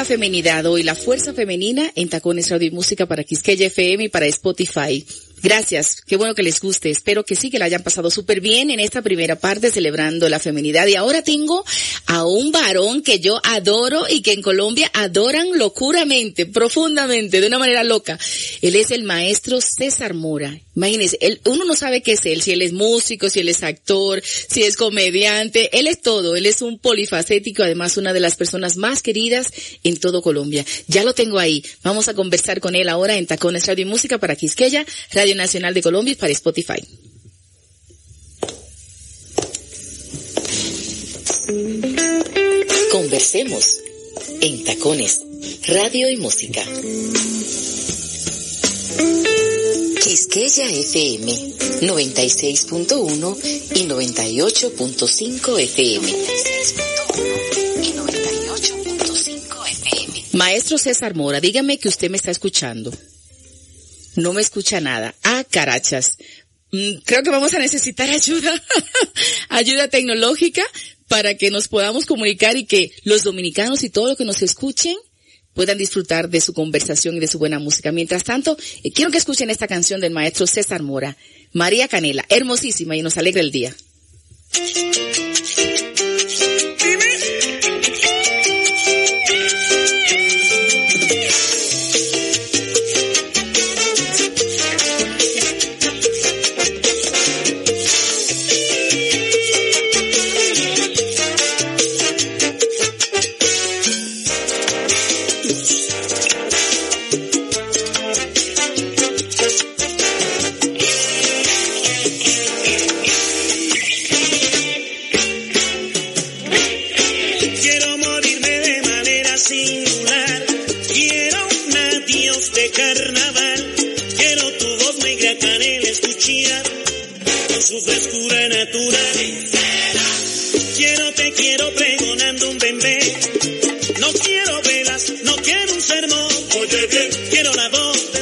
La feminidad hoy, la fuerza femenina en Tacones Radio y Música para Quisqueya FM y para Spotify. Gracias, qué bueno que les guste. Espero que sí, que la hayan pasado súper bien en esta primera parte celebrando la feminidad. Y ahora tengo a un varón que yo adoro y que en Colombia adoran locuramente, profundamente, de una manera loca. Él es el maestro César Mora. Imagínense, uno no sabe qué es él, si él es músico, si él es actor, si es comediante, él es todo, él es un polifacético, además una de las personas más queridas en todo Colombia. Ya lo tengo ahí. Vamos a conversar con él ahora en Tacones Radio y Música para Quisqueya, Radio Nacional de Colombia para Spotify. Conversemos en Tacones, Radio y Música. Quisqueya FM 96.1 y 98.5 FM. y 98.5 FM. Maestro César Mora, dígame que usted me está escuchando. No me escucha nada. Ah, carachas. Mm, Creo que vamos a necesitar ayuda, ayuda tecnológica para que nos podamos comunicar y que los dominicanos y todos los que nos escuchen puedan disfrutar de su conversación y de su buena música. Mientras tanto, eh, quiero que escuchen esta canción del maestro César Mora, María Canela, hermosísima y nos alegra el día.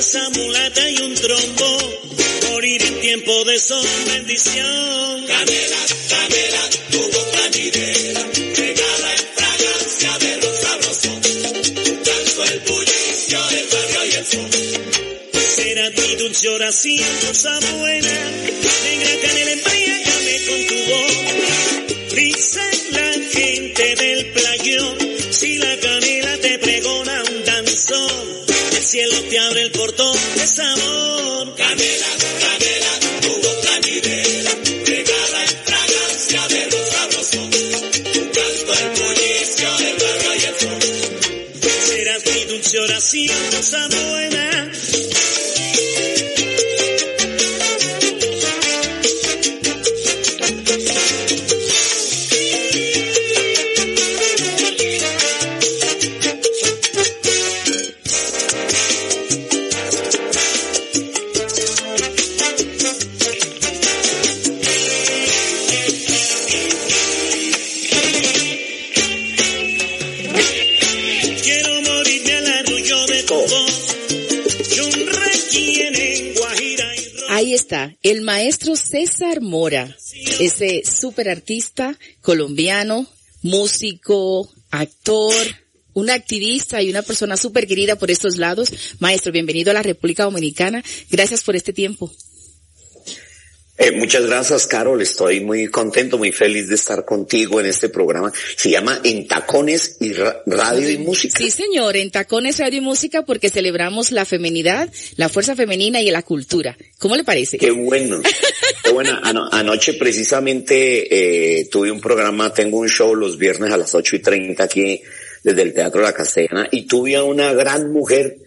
Esa mulata y un trombo. Morir en tiempo de sol, bendición. Canela, canela, tu voz plañidera. Regala en fragancia de los sabrosos. Tanto el bullicio del barrio y el sol. Será mi dulce oración, cosa buena. Negra canela, embriágame con tu voz. Cielo te abre el portón de sabor. Canela, canela, tu voz plañidera. Regala en fragancia de los sabrosos. Canto el bullicio del barrio y el sol. Serás mi dulce oración, cosa buena. Maestro César Mora, ese super artista colombiano, músico, actor, un activista y una persona súper querida por estos lados. Maestro, bienvenido a la República Dominicana. Gracias por este tiempo. Eh, muchas gracias, Carol. Estoy muy contento, muy feliz de estar contigo en este programa. Se llama En Tacones y Ra- Radio y Música. Sí, señor, en Tacones Radio y Música porque celebramos la feminidad, la fuerza femenina y la cultura. ¿Cómo le parece? Qué bueno. Qué bueno. Ano- anoche precisamente eh, tuve un programa, tengo un show los viernes a las ocho y treinta aquí desde el Teatro La Castellana y tuve a una gran mujer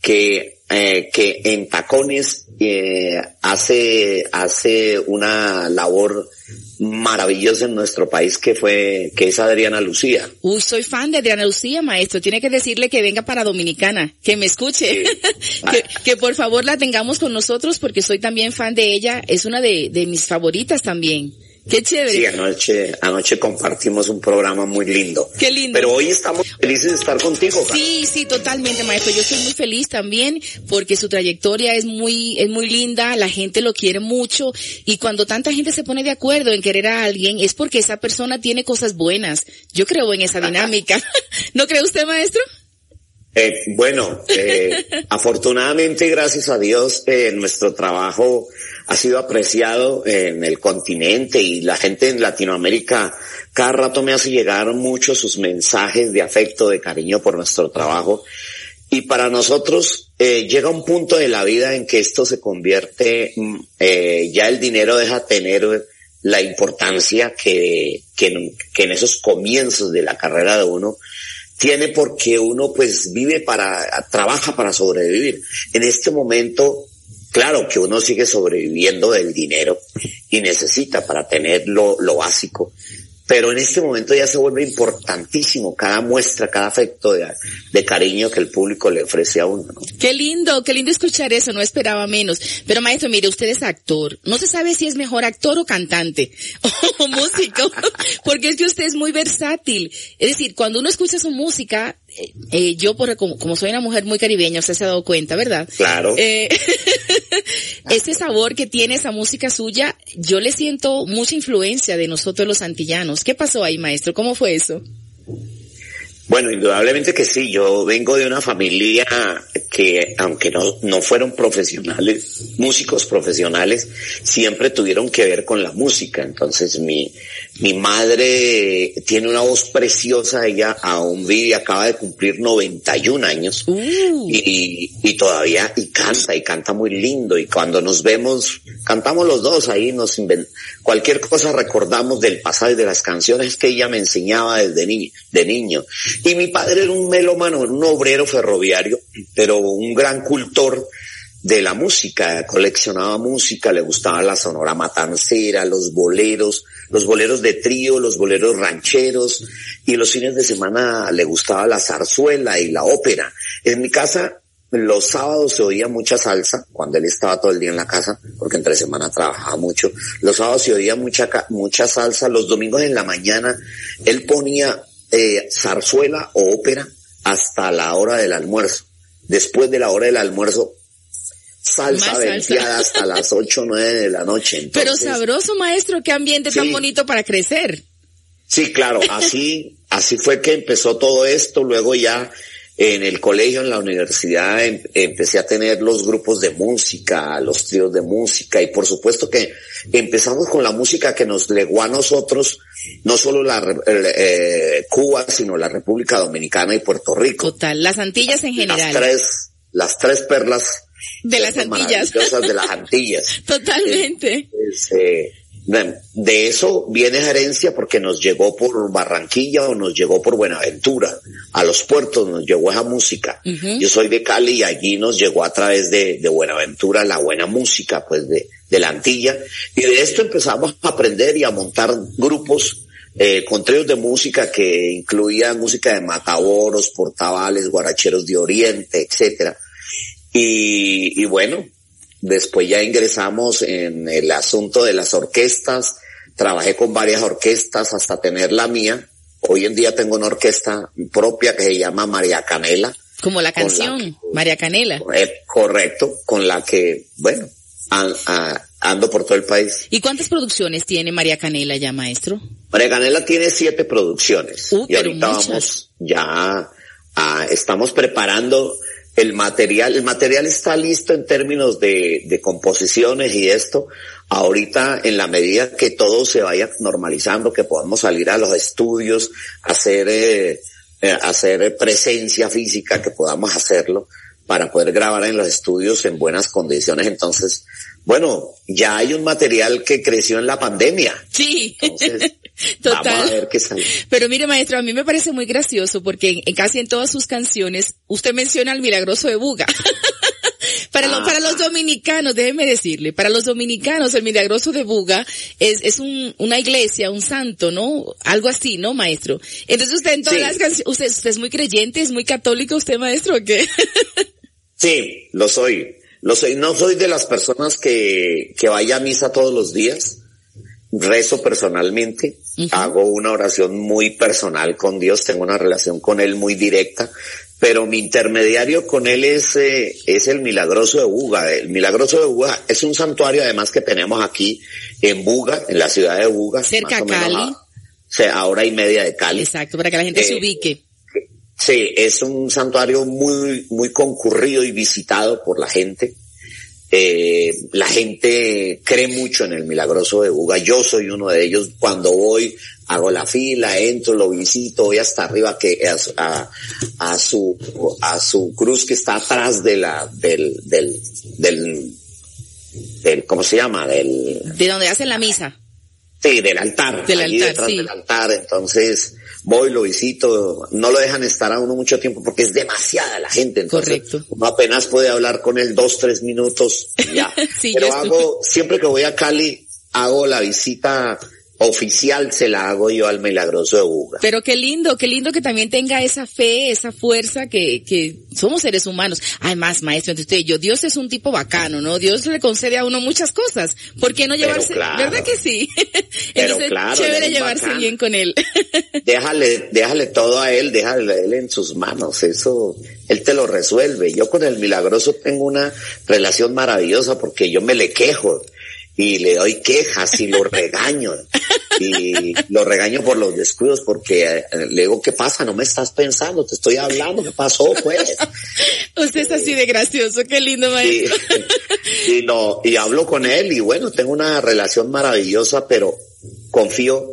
que eh, que en tacones eh, hace hace una labor maravillosa en nuestro país que fue que es Adriana Lucía. Uy, soy fan de Adriana Lucía, maestro. Tiene que decirle que venga para Dominicana, que me escuche, que, que por favor la tengamos con nosotros porque soy también fan de ella. Es una de, de mis favoritas también. Qué chévere. Sí, anoche, anoche compartimos un programa muy lindo. Qué lindo. Pero hoy estamos felices de estar contigo. Sí, sí, totalmente, maestro. Yo estoy muy feliz también porque su trayectoria es muy, es muy linda, la gente lo quiere mucho y cuando tanta gente se pone de acuerdo en querer a alguien es porque esa persona tiene cosas buenas. Yo creo en esa dinámica. ¿No cree usted, maestro? Eh, bueno, eh, afortunadamente, gracias a Dios, eh, nuestro trabajo ha sido apreciado en el continente y la gente en Latinoamérica cada rato me hace llegar mucho sus mensajes de afecto, de cariño por nuestro trabajo. Y para nosotros eh, llega un punto de la vida en que esto se convierte, mm, eh, ya el dinero deja de tener la importancia que, que, que en esos comienzos de la carrera de uno tiene porque uno pues vive para, trabaja para sobrevivir. En este momento, claro que uno sigue sobreviviendo del dinero y necesita para tener lo, lo básico, pero en este momento ya se vuelve importantísimo cada muestra, cada afecto de, de cariño que el público le ofrece a uno. ¿no? Qué lindo, qué lindo escuchar eso, no esperaba menos. Pero maestro, mire, usted es actor. No se sabe si es mejor actor o cantante o músico, porque es que usted es muy versátil. Es decir, cuando uno escucha su música, eh, eh, yo por, como, como soy una mujer muy caribeña, usted se ha dado cuenta, ¿verdad? Claro. Eh, ese sabor que tiene esa música suya, yo le siento mucha influencia de nosotros los antillanos. ¿Qué pasó ahí, maestro? ¿Cómo fue eso? Bueno, indudablemente que sí. Yo vengo de una familia que, aunque no, no fueron profesionales, músicos profesionales, siempre tuvieron que ver con la música. Entonces mi, mi madre tiene una voz preciosa. Ella aún vive, acaba de cumplir 91 años. Y, y todavía, y canta, y canta muy lindo, y cuando nos vemos, cantamos los dos ahí, nos inven- cualquier cosa recordamos del pasado y de las canciones que ella me enseñaba desde ni de niño. Y mi padre era un melómano, un obrero ferroviario, pero un gran cultor de la música, coleccionaba música, le gustaba la sonora matancera, los boleros, los boleros de trío, los boleros rancheros, y los fines de semana le gustaba la zarzuela y la ópera. En mi casa, los sábados se oía mucha salsa, cuando él estaba todo el día en la casa, porque entre semana trabajaba mucho. Los sábados se oía mucha, mucha salsa, los domingos en la mañana él ponía eh, zarzuela o ópera hasta la hora del almuerzo. Después de la hora del almuerzo, salsa venteada hasta las ocho o nueve de la noche. pero sabroso, maestro, qué ambiente tan bonito para crecer. Sí, claro, así, así fue que empezó todo esto, luego ya en el colegio, en la universidad, em- empecé a tener los grupos de música, los tríos de música y por supuesto que empezamos con la música que nos legó a nosotros, no solo la eh, Cuba, sino la República Dominicana y Puerto Rico. Total, las Antillas en Las general. tres, las tres perlas De las Antillas. maravillosas de las Antillas. Totalmente. Eh, de de eso viene herencia porque nos llegó por Barranquilla o nos llegó por Buenaventura. A los puertos nos llegó esa música. Yo soy de Cali y allí nos llegó a través de, de Buenaventura la buena música, pues de, de la Antilla. Y de esto empezamos a aprender y a montar grupos eh, con tríos de música que incluían música de mataboros, portavales, guaracheros de Oriente, etcétera. Y, y bueno, después ya ingresamos en el asunto de las orquestas, trabajé con varias orquestas hasta tener la mía. Hoy en día tengo una orquesta propia que se llama María Canela. Como la canción, que- María Canela. Eh, correcto, con la que, bueno, a- ando por todo el país. ¿Y cuántas producciones tiene María Canela ya, maestro? María Canela tiene siete producciones. Uh, y pero ahorita muchas. vamos ya a, estamos preparando el material. El material está listo en términos de, de composiciones y esto. Ahorita, en la medida que todo se vaya normalizando, que podamos salir a los estudios, hacer, eh, eh, hacer presencia física, que podamos hacerlo para poder grabar en los estudios en buenas condiciones. Entonces, bueno, ya hay un material que creció en la pandemia. Sí. Entonces, Total. Vamos a ver qué sale. Pero mire, maestro, a mí me parece muy gracioso porque en, en casi en todas sus canciones usted menciona al milagroso de Buga. para, lo- para los dominicanos, déjeme decirle, para los dominicanos el milagroso de Buga es, es un, una iglesia, un santo, ¿no? Algo así, ¿no, maestro? Entonces usted en todas Sí. las canciones, usted, usted es muy creyente, es muy católico usted, maestro, ¿o qué? Sí, lo soy. Lo soy. No soy de las personas que, que vaya a misa todos los días. rezo personalmente, hago una oración muy personal con Dios, tengo una relación con Él muy directa, pero mi intermediario con Él es, eh, es el Milagroso de Buga. El Milagroso de Buga es un santuario además que tenemos aquí en Buga, en la ciudad de Buga. Cerca a Cali. o sea, a hora y media de Cali. Exacto, para que la gente se Eh, ubique. Sí, es un santuario muy, muy concurrido y visitado por la gente. Eh, la gente cree mucho en el milagroso de Buga. Yo soy uno de ellos. Cuando voy, hago la fila, entro, lo visito, voy hasta arriba que a, su- a, a su a su cruz que está atrás de la del del del, del ¿cómo se llama? del De donde hacen la misa. Sí, del altar. Del altar, detrás sí. del altar. Entonces, voy, lo visito. No lo dejan estar a uno mucho tiempo porque es demasiada la gente. Entonces, Correcto. uno apenas puede hablar con él dos, tres minutos ya. Sí, Pero hago, siempre que voy a Cali, hago la visita oficial, se la hago yo al Milagroso de Buga. Pero qué lindo, qué lindo que también tenga esa fe, esa fuerza que, que somos seres humanos. Además, maestro, entre usted y yo, Dios es un tipo bacano, ¿no? Dios le concede a uno muchas cosas. ¿Por qué no llevarse? claro. ¿Verdad que sí? Pero Entonces, claro, chévere llevarse bien con él. Déjale, déjale todo a él, déjale a él en sus manos, eso, él te lo resuelve. Yo con el milagroso tengo una relación maravillosa porque yo me le quejo y le doy quejas y lo regaño y lo regaño por los descuidos porque eh, le digo, ¿qué pasa? No me estás pensando, te estoy hablando, ¿qué pasó pues? Usted es así de gracioso, qué lindo, Y, maestro. y no, y hablo con él y bueno, tengo una relación maravillosa, pero confío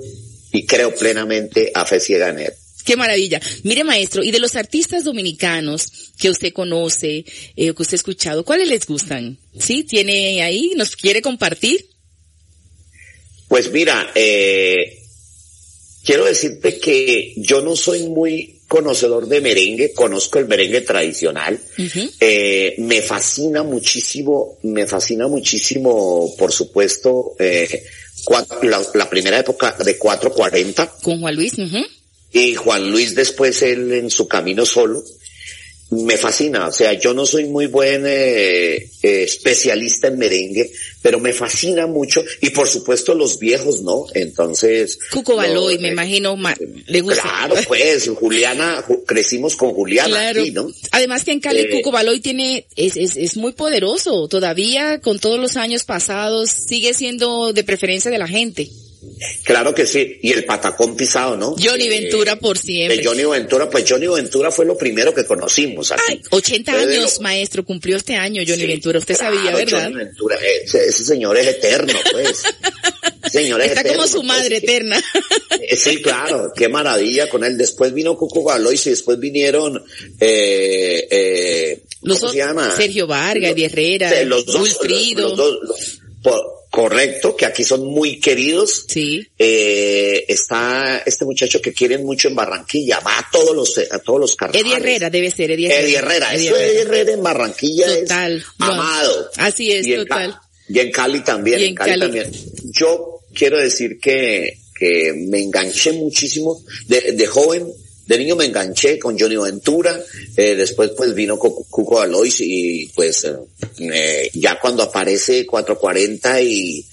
y creo plenamente a fe ciega en él. Qué maravilla. Mire, maestro, y de los artistas dominicanos que usted conoce, eh, que usted ha escuchado, ¿cuáles les gustan? ¿Sí? ¿Tiene ahí? ¿Nos quiere compartir? Pues mira, eh, quiero decirte que yo no soy muy conocedor de merengue, conozco el merengue tradicional. Eh, me fascina muchísimo, me fascina muchísimo, por supuesto, eh, cuatro- la, la primera época de 440 Con Juan Luis. Y Juan Luis después él en su camino solo. Me fascina, o sea, yo no soy muy buen eh, eh, especialista en merengue, pero me fascina mucho y por supuesto los viejos, ¿no? Entonces... Cuco no, Baloy, me eh, imagino, ma- le gusta. Claro, pues, Juliana, ju- crecimos con Juliana Claro. aquí, ¿no? Además que en Cali Eh, Cuco Baloy tiene, es, es, es muy poderoso. Todavía con todos los años pasados sigue siendo de preferencia de la gente. Claro que sí, y el patacón pisado, ¿no? Johnny Eh, Ventura por siempre. De Johnny Ventura, pues Johnny Ventura fue lo primero que conocimos aquí. Ay, 80 Fue de años, lo- maestro, cumplió este año Johnny Sí, Ventura. Usted claro, sabía, ¿verdad? Johnny Ventura, eh, ese, ese señor es eterno, pues. Señor es Está como eterno, su madre pues. eterna. Eh, Sí, claro, qué maravilla con él. Después vino Cuco Galois y después vinieron, eh, eh, Los ¿cómo se llama? Sergio Vargas, Herrera, los dos, Wilfrido. los dos, los- por- correcto, que aquí son muy queridos. Sí. Eh, está este muchacho que quieren mucho en Barranquilla, va a todos los, a todos los carnavales. Eddie Herrera debe ser, Eddie Herrera. Eddie Herrera, Eddie eso Herrera. Eddie Herrera en Barranquilla Total. es amado. Así es, y en total. Ca- y en Cali también, Y en en Cali, Cali. también. Yo quiero decir que, que me enganché muchísimo de, de joven, de niño me enganché con Johnny Ventura, eh, después pues vino Cu- Cuco Alois y pues eh, eh, ya cuando aparece 440 y,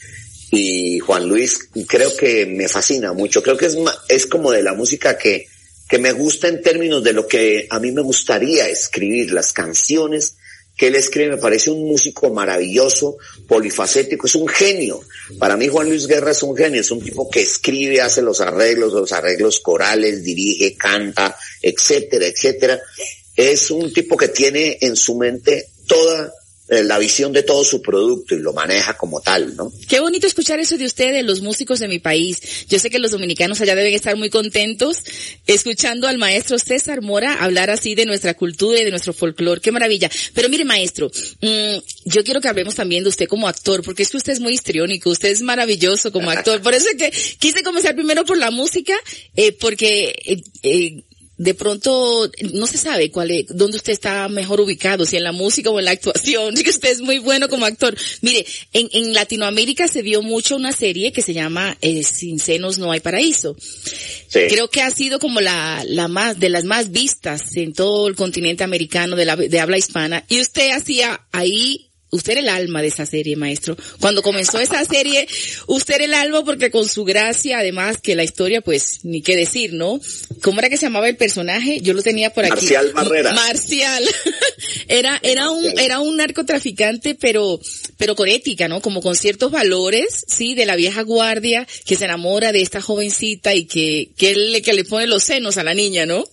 y Juan Luis, creo que me fascina mucho, creo que es, es como de la música que, que me gusta en términos de lo que a mí me gustaría escribir, las canciones que él escribe, me parece un músico maravilloso, polifacético, es un genio. Para mí Juan Luis Guerra es un genio, es un tipo que escribe, hace los arreglos, los arreglos corales, dirige, canta, etcétera, etcétera. Es un tipo que tiene en su mente toda la visión de todo su producto y lo maneja como tal, ¿no? Qué bonito escuchar eso de ustedes, los músicos de mi país. Yo sé que los dominicanos allá deben estar muy contentos escuchando al maestro César Mora hablar así de nuestra cultura y de nuestro folclore. Qué maravilla. Pero mire, maestro, mm, yo quiero que hablemos también de usted como actor, porque es que usted es muy histriónico, usted es maravilloso como actor. Por eso es que quise comenzar primero por la música, eh, porque eh, eh, de pronto no se sabe cuál es, dónde usted está mejor ubicado, si en la música o en la actuación, que usted es muy bueno como actor. Mire, en, en Latinoamérica se vio mucho una serie que se llama eh, Sin senos no hay paraíso. Sí. Creo que ha sido como la, la más, de las más vistas en todo el continente americano de la, de habla hispana. Y usted hacía ahí usted era el alma de esa serie, maestro. Cuando comenzó esa serie, usted era el alma porque con su gracia, además que la historia, pues, ni qué decir, ¿no? ¿Cómo era que se llamaba el personaje? Yo lo tenía por aquí. Marcial Barrera. Marcial. era, era un, era un narcotraficante, pero, pero con ética, ¿no? Como con ciertos valores, sí, de la vieja guardia, que se enamora de esta jovencita y que, que él, que le pone los senos a la niña, ¿no?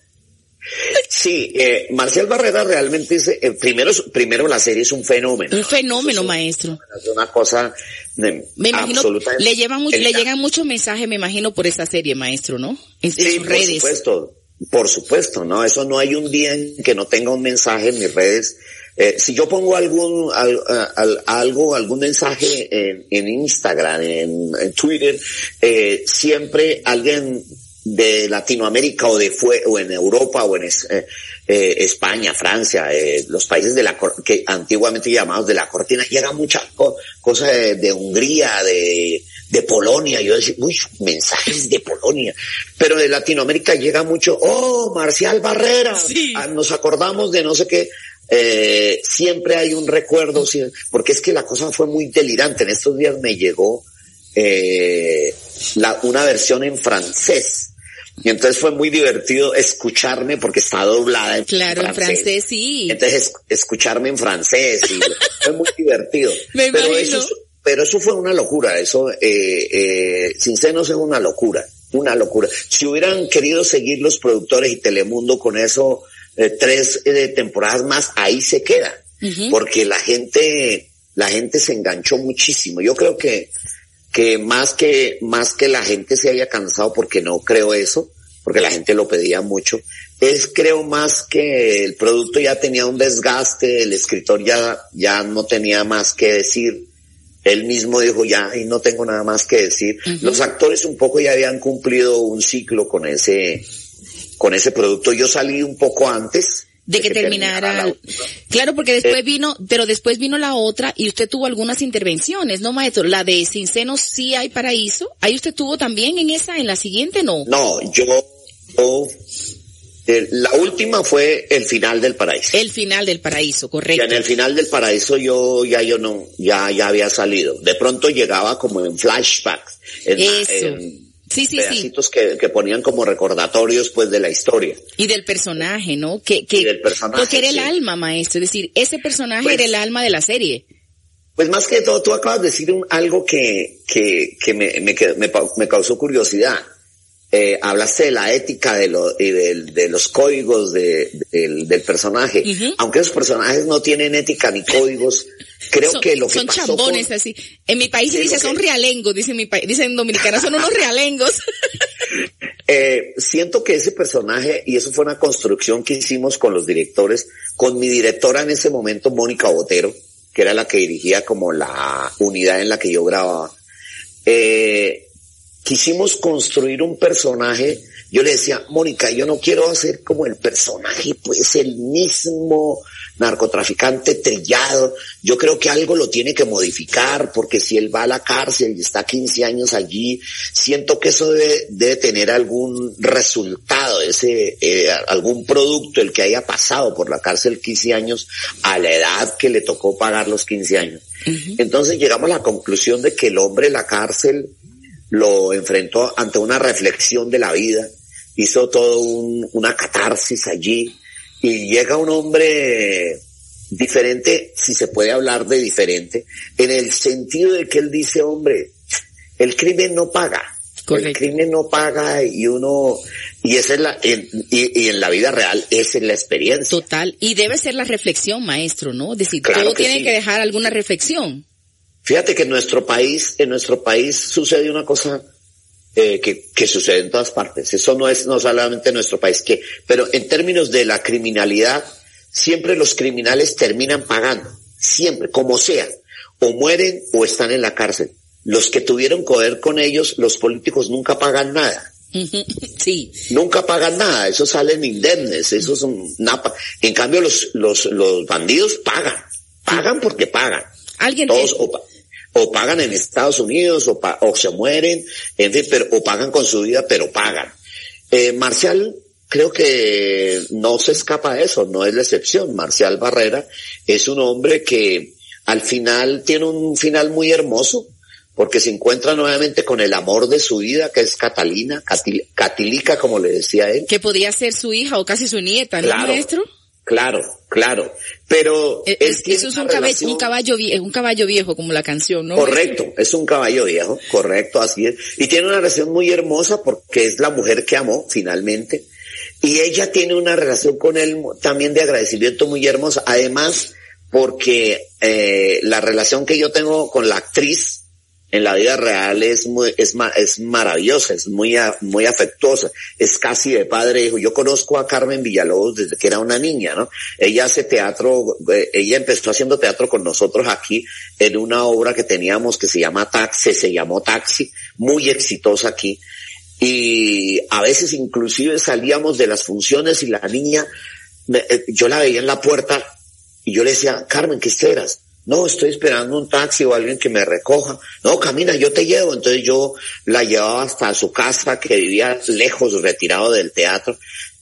Sí, eh, Marcial Barrera realmente es, eh, primero, primero la serie es un fenómeno. Un fenómeno, maestro. Es una cosa de, Me imagino, absolutamente- le llevan mucho, le llegan muchos mensajes, me imagino, por esa serie, maestro, ¿no? En, en Sí, sus por redes. supuesto, por supuesto, ¿no? Eso no hay un día en que no tenga un mensaje en mis redes. Eh, si yo pongo algún, al- al- algo, algún mensaje en, en Instagram, en, en Twitter, eh, siempre alguien de Latinoamérica o de fue, o en Europa o en es- eh, eh, España, Francia, eh, los países de la que antiguamente llamados de la cortina, llega mucha co- cosa de, de Hungría, de, de Polonia. Yo decía, uy, mensajes de Polonia. Pero de Latinoamérica llega mucho, oh, Marcial Barrera, Sí. ah, nos acordamos de no sé qué. Eh, siempre hay un recuerdo, porque es que la cosa fue muy delirante. En estos días me llegó eh, la, una versión en francés. Y entonces fue muy divertido escucharme porque está doblada en Claro, en francés, sí. Entonces es- escucharme en francés y fue muy divertido. Me pero imagino. eso, pero eso fue una locura, eso, eh, eh, sin senos es una locura, una locura. Si hubieran querido seguir los productores y Telemundo con eso, eh, tres eh, temporadas más, ahí se queda. Porque la gente, la gente se enganchó muchísimo. Yo creo que, que más que, más que la gente se haya cansado, porque no creo eso, porque la gente lo pedía mucho, es creo más que el producto ya tenía un desgaste, el escritor ya, ya no tenía más que decir, él mismo dijo ya, y no tengo nada más que decir. Los actores un poco ya habían cumplido un ciclo con ese, con ese producto. Yo salí un poco antes. De que terminara. la- Claro, porque después Eh, vino, pero después vino la otra y usted tuvo algunas intervenciones, ¿no, maestro? La de Sin sí hay paraíso. Ahí usted tuvo también en esa, en la siguiente no. No, yo, yo, eh, la última fue el final del paraíso. El final del paraíso, Y correcto. en el final del paraíso yo ya yo no, ya, ya había salido. De pronto llegaba como en flashbacks, en, Eso. en Sí, sí, sí. pedacitos que, que ponían como recordatorios pues de la historia. Y del personaje, ¿no? Que, que, Y del personaje, porque era el sí. alma, maestro. Es decir, ese personaje Pues- era el alma de la serie. Pues más que todo, tú acabas de decir un- algo que, que, que me, me, me, me causó curiosidad. Eh, hablaste de la ética de, lo, y de los códigos de- del, del personaje. Aunque esos personajes no tienen ética ni códigos, creo son, que lo que son pasó chambones con- así. En mi país se dice lo son que- realengos, dicen mi país, dicen dominicanos son unos realengos. Eh, siento que ese personaje, y eso fue una construcción que hicimos con los directores, con mi directora en ese momento, Mónica Botero, que era la que dirigía como la unidad en la que yo grababa, eh, quisimos construir un personaje, yo le decía, Mónica, yo no quiero hacer como el personaje, pues el mismo narcotraficante trillado, yo creo que algo lo tiene que modificar, porque si él va a la cárcel y está 15 años allí, siento que eso debe, debe tener algún resultado, ese, eh, algún producto, el que haya pasado por la cárcel 15 años a la edad que le tocó pagar los 15 años. Entonces llegamos a la conclusión de que el hombre en la cárcel lo enfrentó ante una reflexión de la vida, hizo todo un- una catarsis allí y llega un hombre diferente, si se puede hablar de diferente, en el sentido de que él dice, hombre, el crimen no paga. El crimen no paga y uno, y esa es la, en- y, y en la vida real, esa es la experiencia. Total. Y debe ser la reflexión, maestro, ¿no? Es decir, Claro todo que tiene sí. que dejar alguna reflexión. Fíjate que en nuestro país, en nuestro país sucede una cosa eh, que, que sucede en todas partes. Eso no es no solamente en nuestro país, que, pero en términos de la criminalidad, siempre los criminales terminan pagando, siempre, como sea, o mueren o están en la cárcel. Los que tuvieron poder con ellos, los políticos nunca pagan nada. Sí. Nunca pagan nada, esos salen indemnes, esos son napa. En cambio los, los, los bandidos pagan, pagan porque pagan. Alguien Todos te- o, pa- o pagan en Estados Unidos o, pa- o se mueren, en fin, pero, o pagan con su vida, pero pagan. Eh, Marcial creo que no se escapa de eso, no es la excepción. Marcial Barrera es un hombre que al final tiene un final muy hermoso, porque se encuentra nuevamente con el amor de su vida, que es Catalina, Catil- Catilica, como le decía él. Que podía ser su hija o casi su nieta, ¿no, Claro. maestro? Claro, claro. Pero él es- tiene eso es relación- un caballo viejo, un caballo viejo como la canción, ¿no? Correcto, es un caballo viejo, correcto, así es. Y tiene una relación muy hermosa porque es la mujer que amó finalmente. Y ella tiene una relación con él también de agradecimiento muy hermosa. Además, porque eh, la relación que yo tengo con la actriz en la vida real es muy, es, es maravillosa, es muy, muy afectuosa, es casi de padre e hijo. Yo conozco a Carmen Villalobos desde que era una niña, ¿no? Ella hace teatro, eh, ella empezó haciendo teatro con nosotros aquí en una obra que teníamos que se llama Taxi, se llamó Taxi, muy exitosa aquí. Y a veces inclusive salíamos de las funciones y la niña, eh, yo la veía en la puerta y yo le decía, Carmen, ¿qué esperas? No, estoy esperando un taxi o alguien que me recoja. No, camina, yo te llevo. Entonces yo la llevaba hasta su casa, que vivía lejos, retirado del teatro.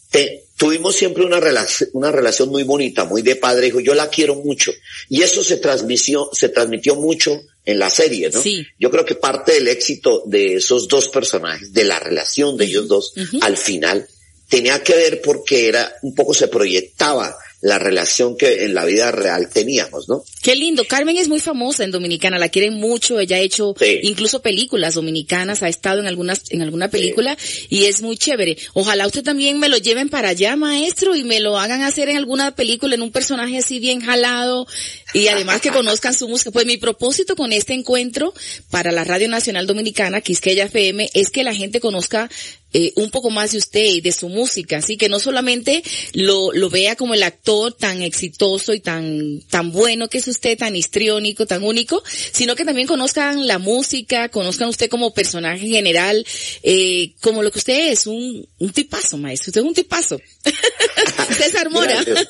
Te- tuvimos siempre una relación, una relación muy bonita, muy de padre e hijo. Yo la quiero mucho. Y eso se transmitió, se transmitió mucho en la serie, ¿no? Sí. Yo creo que parte del éxito de esos dos personajes, de la relación de ellos dos, al final, tenía que ver porque era, un poco se proyectaba la relación que en la vida real teníamos, ¿no? Qué lindo. Carmen es muy famosa en Dominicana, la quieren mucho, ella ha hecho Sí. incluso películas dominicanas, ha estado en algunas, en alguna película y es muy chévere. Ojalá usted también me lo lleven para allá, maestro, y me lo hagan hacer en alguna película, en un personaje así bien jalado y además que conozcan su música. Pues mi propósito con este encuentro para la Radio Nacional Dominicana, Quisqueya FM, es que la gente conozca eh, un poco más de usted y de su música, así que no solamente lo, lo vea como el actor tan exitoso y tan, tan bueno que es usted, tan histriónico, tan único, sino que también conozcan la música, conozcan usted como personaje general, eh, como lo que usted es, un, un tipazo, maestro, usted es un tipazo. César Mora. Gracias,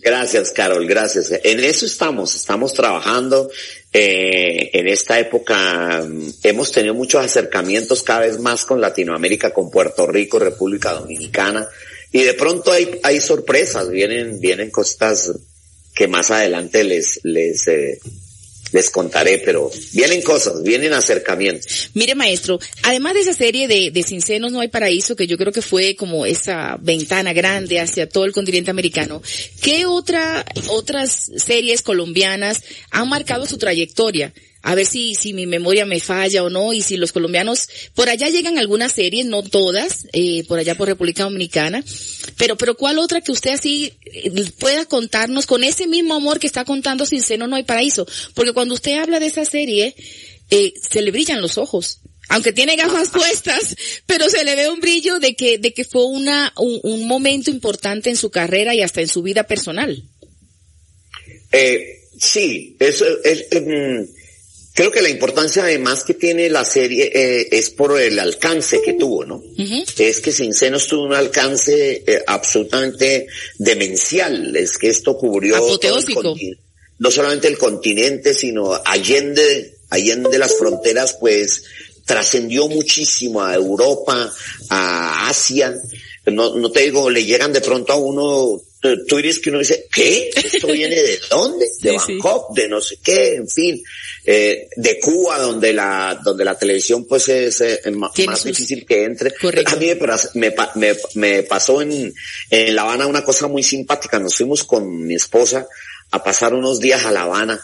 gracias, Carol, gracias. En eso estamos, estamos trabajando. Eh, en esta época mm, hemos tenido muchos acercamientos cada vez más con Latinoamérica, con Puerto Rico, República Dominicana. Y de pronto hay, hay sorpresas, vienen, vienen cosas que más adelante les, les, eh, les contaré, pero vienen cosas, vienen acercamientos. Mire, maestro, además de esa serie de, de Sin Senos No Hay Paraíso, que yo creo que fue como esa ventana grande hacia todo el continente americano, ¿qué otra, otras series colombianas han marcado su trayectoria? A ver si, si mi memoria me falla o no, y si los colombianos, por allá llegan algunas series, no todas, eh, por allá por República Dominicana, pero, pero ¿cuál otra que usted así eh, pueda contarnos con ese mismo amor que está contando Sin Seno No Hay Paraíso? Porque cuando usted habla de esa serie, eh, se le brillan los ojos. Aunque tiene gafas puestas, pero se le ve un brillo de que, de que fue una, un, un momento importante en su carrera y hasta en su vida personal. Eh, sí, eso es, mm, creo que la importancia además que tiene la serie eh, es por el alcance que tuvo, ¿no? Es que Sin Senos tuvo un alcance eh, absolutamente demencial, es que esto cubrió todo el no solamente el continente, sino allende, allende las fronteras, pues trascendió muchísimo a Europa, a Asia. No, no te digo, le llegan de pronto a uno eh, tweets que uno dice, ¿qué? ¿Esto viene de dónde? De Sí, sí. Bangkok, de no sé qué, en fin. Eh, de Cuba, donde la, donde la televisión pues es eh, más sus- difícil que entre. Correcto. A mí me, me, me, me pasó en, en La Habana una cosa muy simpática. Nos fuimos con mi esposa a pasar unos días a La Habana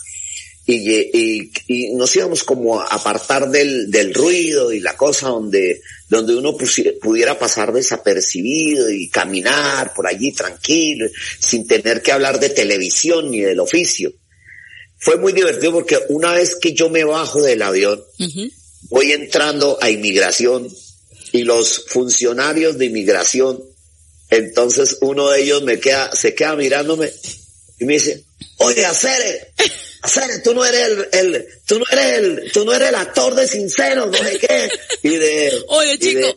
y, y, y nos íbamos como a apartar del, del ruido y la cosa donde, donde uno pudiera pasar desapercibido y caminar por allí tranquilo, sin tener que hablar de televisión ni del oficio. Fue muy divertido porque una vez que yo me bajo del avión, voy entrando a inmigración y los funcionarios de inmigración, entonces uno de ellos me queda, se queda mirándome y me dice, oye, Acere, Tú no eres el, el, tú no eres el, tú no eres el actor de Sincero, no sé qué, y de, Oye, y chico. de,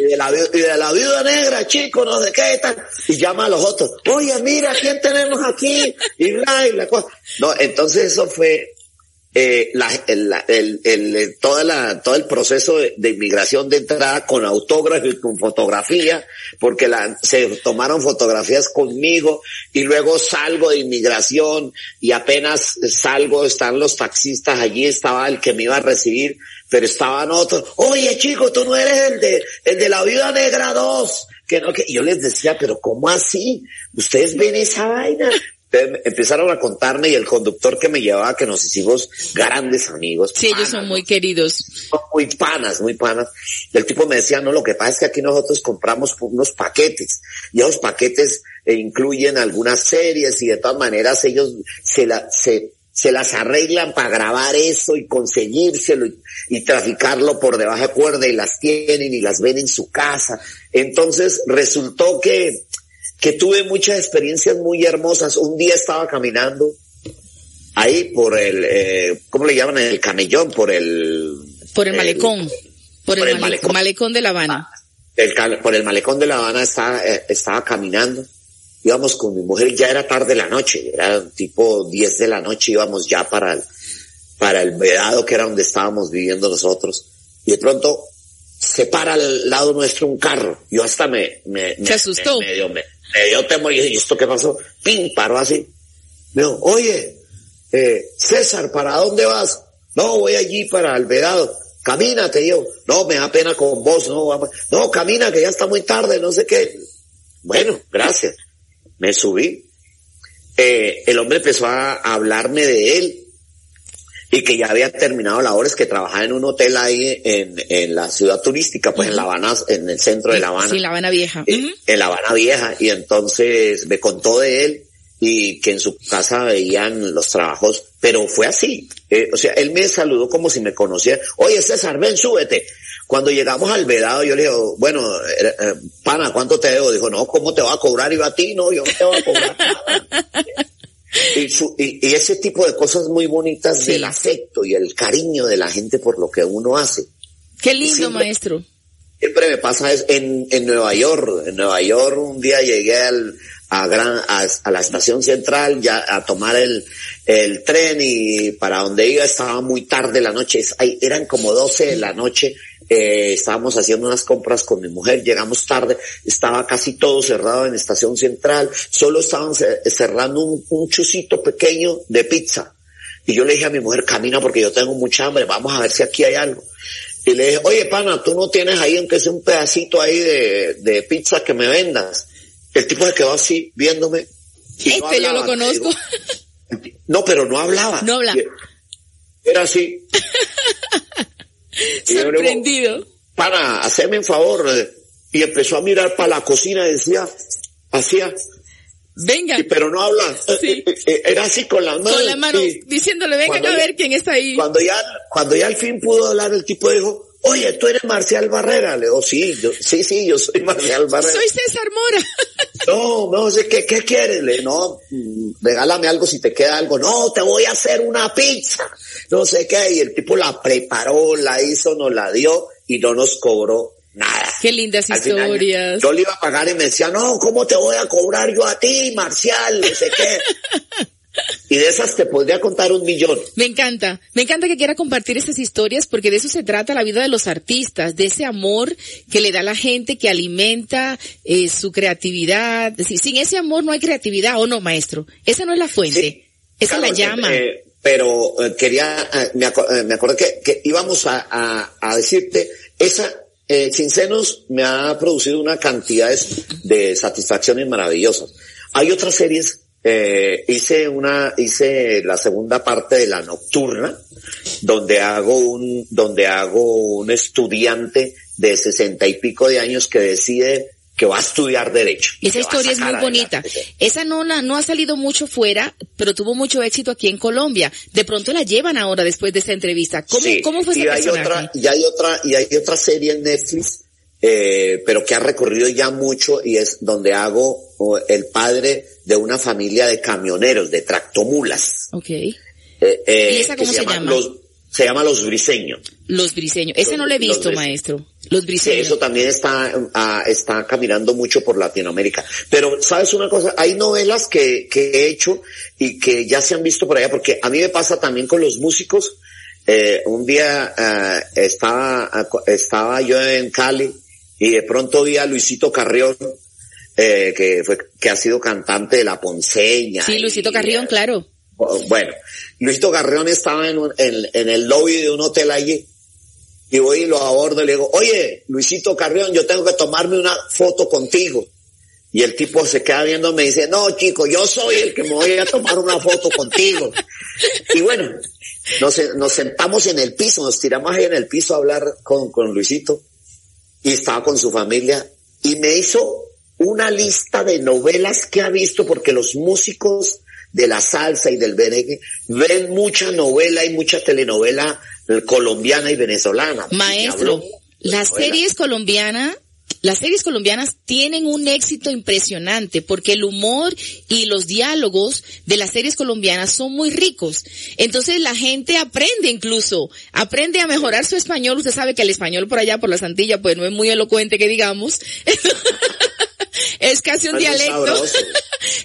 y de la, y de la viuda negra, chico, no sé qué, tal, y llama a los otros, oye, mira, ¿quién tenemos aquí? Y bla, y la cosa. No, entonces eso fue, eh, la, el, el, el, toda la, todo el proceso de, inmigración de entrada con autógrafo y con fotografía, porque la, se tomaron fotografías conmigo y luego salgo de inmigración y apenas salgo, están los taxistas allí, estaba el que me iba a recibir, pero estaban otros, oye chico, tú no eres el de, el de la vida negra 2, que no, que yo les decía, pero ¿cómo así? ¿Ustedes ven esa vaina? Empezaron a contarme y el conductor que me llevaba, que nos hicimos grandes amigos. Sí, ellos son muy queridos. Son muy panas, muy panas. El tipo me decía, no, lo que pasa es que aquí nosotros compramos unos paquetes y esos paquetes eh, incluyen algunas series y de todas maneras ellos se la, se, se las arreglan para grabar eso y conseguírselo y, y, traficarlo por debajo de cuerda y las tienen y las ven en su casa. Entonces resultó que que tuve muchas experiencias muy hermosas. Un día estaba caminando ahí por el, eh, ¿cómo le llaman? El camellón, por el... Por el malecón. por, el, malecón. malecón. de La Habana. El, por el malecón de La Habana estaba, eh, estaba caminando. Íbamos con mi mujer, ya era tarde de la noche, era tipo 10 de la noche, íbamos ya para el, para el vedado que era donde estábamos viviendo nosotros. Y de pronto se para al lado nuestro un carro. Yo hasta me, me, ¿Se asustó? Me, me, me dio temor y ¿y esto qué pasó? Pim, paró así. Me dijo, oye, eh, César, ¿para dónde vas? No, voy allí para el vedado. Camínate, yo. No, me da pena con vos, no. No, camina, que ya está muy tarde, no sé qué. Bueno, gracias. Me subí. Eh, el hombre empezó a hablarme de él y que ya había terminado labores, que trabajaba en un hotel ahí en, en la ciudad turística, pues en La Habana, en el centro de La Habana. Sí, La Habana Vieja. En La Habana Vieja. Y entonces me contó de él y que en su casa veían los trabajos, pero fue así. Eh, o sea, él me saludó como si me conociera. Oye, César, ven, súbete. Cuando llegamos al vedado, yo le digo, bueno, eh, eh, pana, ¿cuánto te debo? Dijo, no, ¿cómo te va a cobrar? Y yo a ti, no, yo no te voy a cobrar nada. Y, su, y, y, ese tipo de cosas muy bonitas sí. del afecto y el cariño de la gente por lo que uno hace. Qué lindo, siempre, maestro. Siempre me pasa es en, en Nueva York. En Nueva York un día llegué al, a, gran, a, a, la estación central ya a tomar el, el tren y para donde iba estaba muy tarde la noche. Eran como 12 de la noche eh, estábamos haciendo unas compras con mi mujer, llegamos tarde, estaba casi todo cerrado en estación central, solo estaban cerrando un, un chucito pequeño de pizza. Y yo le dije a mi mujer, camina porque yo tengo mucha hambre, vamos a ver si aquí hay algo. Y le dije, oye pana, tú no tienes ahí aunque sea un pedacito ahí de, de pizza que me vendas. El tipo se quedó así viéndome. Y este no hablaba, yo lo conozco. Digo, no, pero no hablaba. No hablaba. Era así. Sorprendido. Para, hacerme un favor. Y empezó a mirar para la cocina y decía, hacía. Venga. pero no habla. Sí. Era así con las manos. Con diciéndole, vengan cuando a ver quién está ahí. Cuando ya, cuando ya al fin pudo hablar, el tipo dijo, oye, tú eres Marcial Barrera. Le digo, sí, yo, sí, sí, yo soy Marcial Barrera. Soy César Mora. no, no sé, ¿qué, qué quieres? Le no, regálame algo si te queda algo. No, te voy a hacer una pizza. No sé qué. Y el tipo la preparó, la hizo, nos la dio y no nos cobró nada. Qué lindas Al historias. Final, yo le iba a pagar y me decía, no, ¿cómo te voy a cobrar yo a ti, Marcial? No sé qué. Y de esas te podría contar un millón. Me encanta, me encanta que quiera compartir estas historias porque de eso se trata la vida de los artistas, de ese amor que le da la gente, que alimenta eh, su creatividad. Decir, sin ese amor no hay creatividad, ¿o no, maestro? Esa no es la fuente, sí, esa claro, es la llama. Eh, pero eh, quería, me, acu me acuerdo que, que íbamos a, a, a, decirte, esa, eh, Sin Senos me ha producido una cantidad de satisfacciones maravillosas. Hay otras series eh, hice una, hice la segunda parte de la nocturna, donde hago un, donde hago un estudiante de sesenta y pico de años que decide que va a estudiar derecho. Esa historia es muy bonita. Esa no la, no ha salido mucho fuera, pero tuvo mucho éxito aquí en Colombia. De pronto la llevan ahora después de esta entrevista. ¿Cómo, sí, cómo fue ese y hay personaje? otra, y hay otra, y hay otra serie en Netflix, eh, pero que ha recorrido ya mucho y es donde hago el padre de una familia de camioneros, de tractomulas. Ok. Eh, eh, ¿Y esa cómo se, se llama? Los, se llama Los Briseños. Los briseños. Ese no lo he visto, maestro. Los briseños. eso también está, ah, está caminando mucho por Latinoamérica. Pero, ¿sabes una cosa? Hay novelas que, que he hecho y que ya se han visto por allá, porque a mí me pasa también con los músicos. Eh, un día ah, estaba, ah, estaba yo en Cali y de pronto vi a Luisito Carrión, eh, que fue, que ha sido cantante de La Ponceña. Sí, Luisito y, Carrión, claro. bueno, Luisito Carrión estaba en, un- en, en el lobby de un hotel allí y voy y lo abordo y le digo, oye, Luisito Carrión, yo tengo que tomarme una foto contigo. Y el tipo se queda viendo y me dice, no, chico, yo soy el que me voy a tomar una foto contigo. Y bueno, nos, nos sentamos en el piso, nos tiramos ahí en el piso a hablar con, con Luisito y estaba con su familia y me hizo una lista de novelas que ha visto porque los músicos de la salsa y del merengue ven mucha novela y mucha telenovela colombiana y venezolana. Maestro, las novela. series colombianas, las series colombianas tienen un éxito impresionante porque el humor y los diálogos de las series colombianas son muy ricos. Entonces la gente aprende incluso, aprende a mejorar su español. Usted sabe que el español por allá, por la Santilla, pues no es muy elocuente que digamos. es casi un dialecto.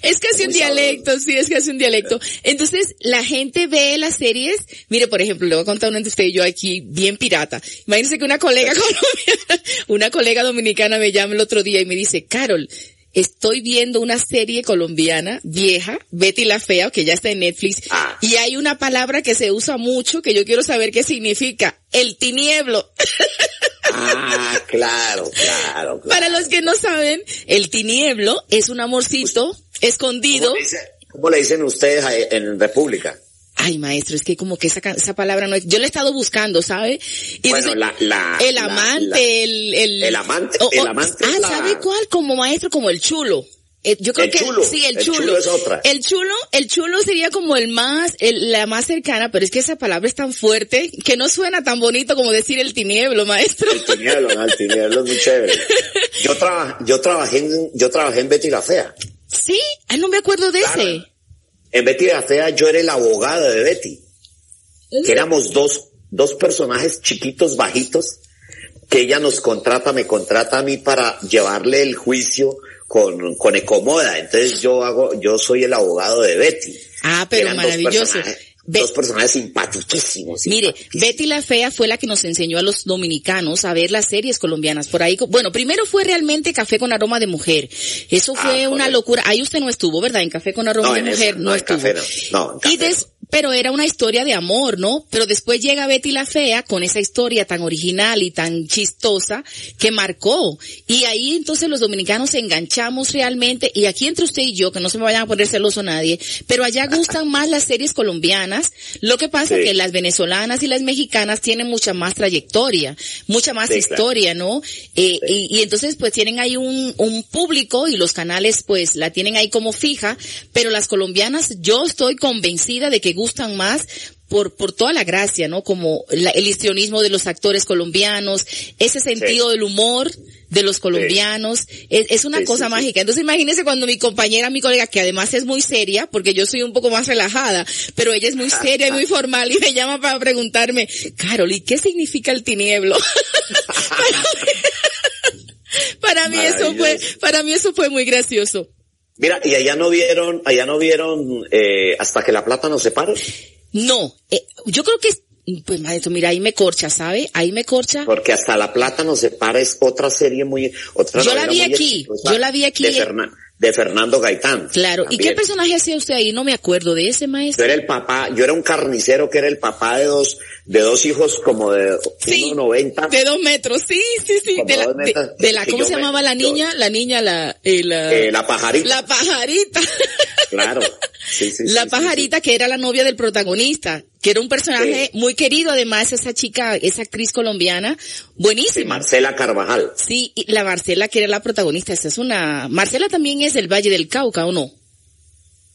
Es casi un dialecto, sí, es casi un dialecto. Entonces, la gente ve las series, mire, por ejemplo, le voy a contar una entre usted y yo aquí, bien pirata. Imagínense que una colega colombiana, una colega dominicana me llama el otro día y me dice, Carol, estoy viendo una serie colombiana vieja, Betty la Fea, que ya está en Netflix, Ah. y hay una palabra que se usa mucho que yo quiero saber qué significa, el tinieblo. Ah, claro, claro. claro. Para los que no saben, el tinieblo es un amorcito escondido. ¿Cómo le, dice- cómo le dicen ustedes en República? Ay, maestro, es que como que esa, esa palabra no es, yo la he estado buscando, ¿sabe? Y Bueno, entonces, la- la- el amante, la- el, el, el amante- el amante ah, ¿sabe cuál? Como maestro, como el chulo. Eh, yo creo El que chulo, sí, el, el chulo. chulo es otra. El chulo, el chulo sería como el más, el- la más cercana, pero es que esa palabra es tan fuerte que no suena tan bonito como decir el tinieblo, maestro. El tinieblo, no, el tinieblo es muy chévere. Yo, traba- yo trabajé en, yo trabajé en Betty la Fea. Sí, ah, no me acuerdo de Claro. ese. En Betty la Fea yo era el abogado de Betty. Que éramos dos, dos personajes chiquitos, bajitos, que ella nos contrata, me contrata a mí para llevarle el juicio con, con Ecomoda. Entonces yo hago, yo soy el abogado de Betty. Ah, pero maravilloso. Dos personajes simpaticísimos. Mire. Betty la Fea fue la que nos enseñó a los dominicanos a ver las series colombianas. Por ahí, bueno, primero fue realmente Café con aroma de mujer. Eso fue Ah, una correcto. locura. Ahí usted no estuvo, ¿verdad? En Café con aroma No, de mujer no, no, estuvo. Café no. No, en y des- pero era una historia de amor, ¿no? Pero después llega Betty la Fea con esa historia tan original y tan chistosa que marcó. Y ahí entonces los dominicanos enganchamos realmente, y aquí entre usted y yo, que no se me vayan a poner celoso nadie, pero allá gustan más las series colombianas. Lo que pasa Sí. que las venezolanas y las mexicanas tienen mucha más trayectoria, mucha más Sí, claro. historia, ¿no? Eh, y, y entonces pues tienen ahí un, un público y los canales pues la tienen ahí como fija, pero las colombianas yo estoy convencida de que gustan más por, por toda la gracia, ¿no? Como la- el histrionismo de los actores colombianos, ese sentido del humor de los colombianos, es, es una Sí, cosa sí, sí. mágica. Entonces imagínese cuando mi compañera, mi colega, que además es muy seria, porque yo soy un poco más relajada, pero ella es muy seria y muy formal y me llama para preguntarme, Carol, ¿y qué significa el tinieblo? para mí eso fue, para mí eso fue muy gracioso. Mira, y allá no vieron, allá no vieron, eh, hasta que la plata nos separe. No, eh, yo creo que, pues maestro, mira, ahí me corcha, ¿sabe? Ahí me corcha. Porque hasta la plata nos separa es otra serie muy, otra Yo la vi aquí, exitosa yo la vi aquí. De, Fernan- de Fernando Gaitán. Claro. ¿Y qué personaje hacía usted ahí? No me acuerdo de ese Yo maestro. era el papá, yo era un carnicero que era el papá de dos, de dos hijos como de Sí, 1.90. de dos metros, sí, sí, sí. Como De la, de, la ¿cómo yo se me- llamaba la yo- niña? La niña, la, eh, la, Eh, la pajarita. la pajarita. Claro. Sí, sí, la sí, pajarita que era la novia del protagonista, que era un personaje Sí. muy querido, además esa chica, esa actriz colombiana, sí. Sí, buenísima. Marcela Carvajal. Sí, y la Marcela que era la protagonista, esa es una, Marcela también es del Valle del Cauca, ¿o no?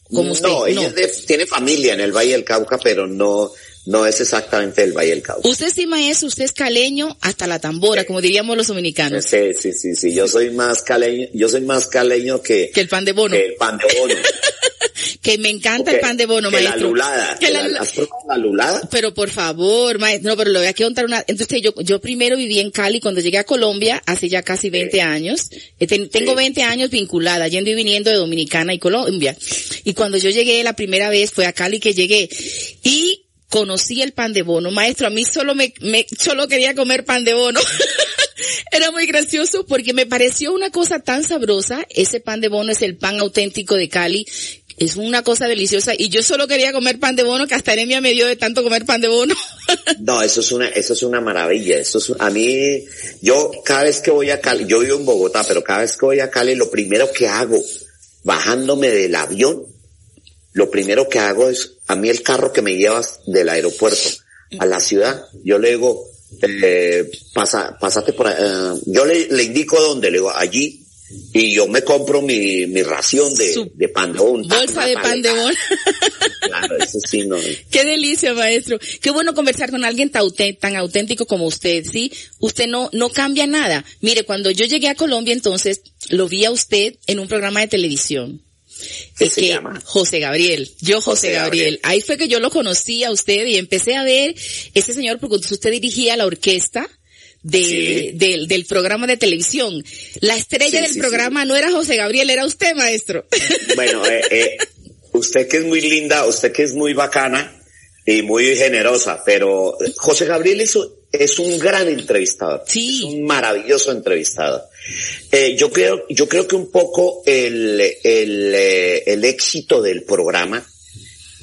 Como usted, no, ella no. de- tiene familia en el Valle del Cauca, pero no, no es exactamente el Valle del Cauca. Usted sí maestro, usted es caleño hasta la tambora, como diríamos los dominicanos, Sí, sí, sí, sí. Yo soy más caleño, yo soy más caleño que, que el pan de bono. que el pan de bono. que me encanta el pan de bono, que maestro. La lulada. Que la la, lula- ¿Has probado la lulada? Pero por favor, maestro, no, pero le voy a contar una, entonces yo, yo primero viví en Cali cuando llegué a Colombia hace ya casi 20 años. Eh, ten- tengo 20 años vinculada, yendo y viniendo de Dominicana y Colombia. Y cuando yo llegué la primera vez fue a Cali que llegué. Y conocí el pan de bono. Maestro, a mí solo me, me solo quería comer pan de bono. Era muy gracioso porque me pareció una cosa tan sabrosa. Ese pan de bono es el pan auténtico de Cali. Es una cosa deliciosa y yo solo quería comer pan de bono que hasta anemia me dio de tanto comer pan de bono. No, eso es una, eso es una maravilla. Eso es, a mí, yo cada vez que voy a Cali, yo vivo en Bogotá, pero cada vez que voy a Cali, lo primero que hago, bajándome del avión, lo primero que hago es, a mí el carro que me lleva del aeropuerto a la ciudad, yo le digo, eh, pasa, pásate por, eh, yo le, le indico dónde, le digo, allí, y yo me compro mi, mi ración de, Su de pan de bono. Bolsa de pan de bono. Claro, eso sí, no. Qué delicia, maestro. Qué bueno conversar con alguien tan tan auténtico como usted, ¿sí? Usted no, no cambia nada. Mire, cuando yo llegué a Colombia, entonces, lo vi a usted en un programa de televisión. ¿Qué Es se que llama? José Gabriel, yo José, José Gabriel. Gabriel. Ahí fue que yo lo conocí a usted y empecé a ver ese señor porque usted dirigía la orquesta de, Sí. del, del programa de televisión. La estrella Sí, del sí, programa no era José Gabriel, era usted, maestro. Bueno, eh, eh, usted que es muy linda, usted que es muy bacana y muy generosa, pero José Gabriel es, un- es un gran entrevistador. Sí. Es un maravilloso entrevistador. Eh, yo creo, yo creo que un poco el, el, eh, el éxito del programa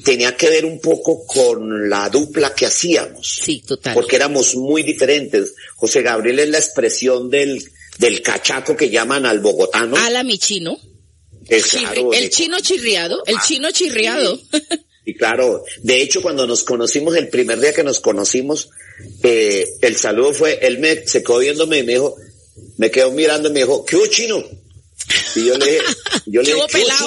tenía que ver un poco con la dupla que hacíamos. Sí, total. Porque éramos muy diferentes. José Gabriel es la expresión del, del cachaco que llaman al bogotano. Ala mi chino. Claro, el chino chirriado, el chino chirriado. Y claro, de hecho cuando nos conocimos, el primer día que nos conocimos, eh, el saludo fue, él me se quedó viéndome y me dijo, me quedó mirando y me dijo, ¿qué hubo chino? Y yo le dije, yo le ¿Qué dije.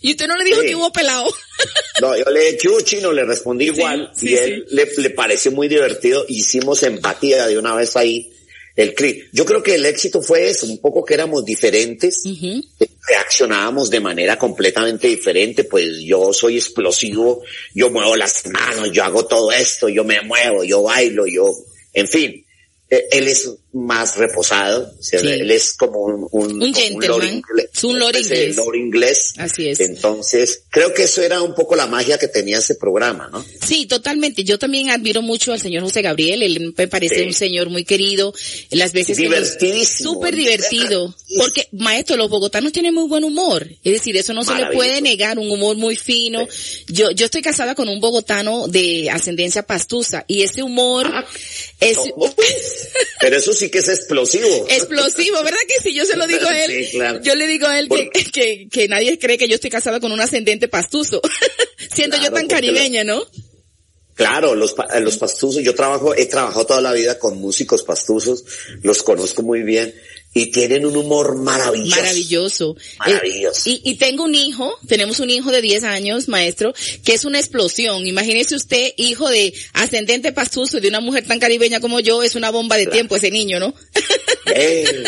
Y usted no le dijo Sí. que hubo pelado. No, yo le dije, ¿qué hubo chino? Le respondí igual sí, y él le, le pareció muy divertido. Hicimos empatía de una vez ahí. El clip. Yo creo que el éxito fue eso, un poco que éramos diferentes, Ujú. reaccionábamos de manera completamente diferente, pues yo soy explosivo, yo muevo las manos, yo hago todo esto, yo me muevo, yo bailo, yo, en fin. Eh, Él es más reposado, Sí. él es como un, un, Un como gentleman, lord inglés, es un lord inglés. inglés. Así es. Entonces, creo que eso era un poco la magia que tenía ese programa, ¿no? Sí, totalmente. Yo también admiro mucho al señor José Gabriel. Él me parece Sí. un señor muy querido. Las veces Divertidísimo. Súper divertido. Porque, maestro, los bogotanos tienen muy buen humor. Es decir, eso no se le puede negar, un humor muy fino. Yo, yo estoy casada con un bogotano de ascendencia pastusa y ese humor Ah, es No, Pero eso sí que es explosivo. explosivo, ¿verdad que sí? Yo se lo digo a él. Sí, claro. Yo le digo a él que, que, que nadie cree que yo estoy casada con un ascendente pastuso. Siendo yo tan caribeña, ¿no? Claro, los, pa- los pastuzos, yo trabajo, he trabajado toda la vida con músicos pastuzos, los conozco muy bien y tienen un humor maravilloso. Maravilloso. Maravilloso. Eh, y, y tengo un hijo, tenemos un hijo de 10 años, maestro, que es una explosión. Imagínese usted, hijo de ascendente pastuso y de una mujer tan caribeña como yo, es una bomba de tiempo ese niño, ¿no? Eh,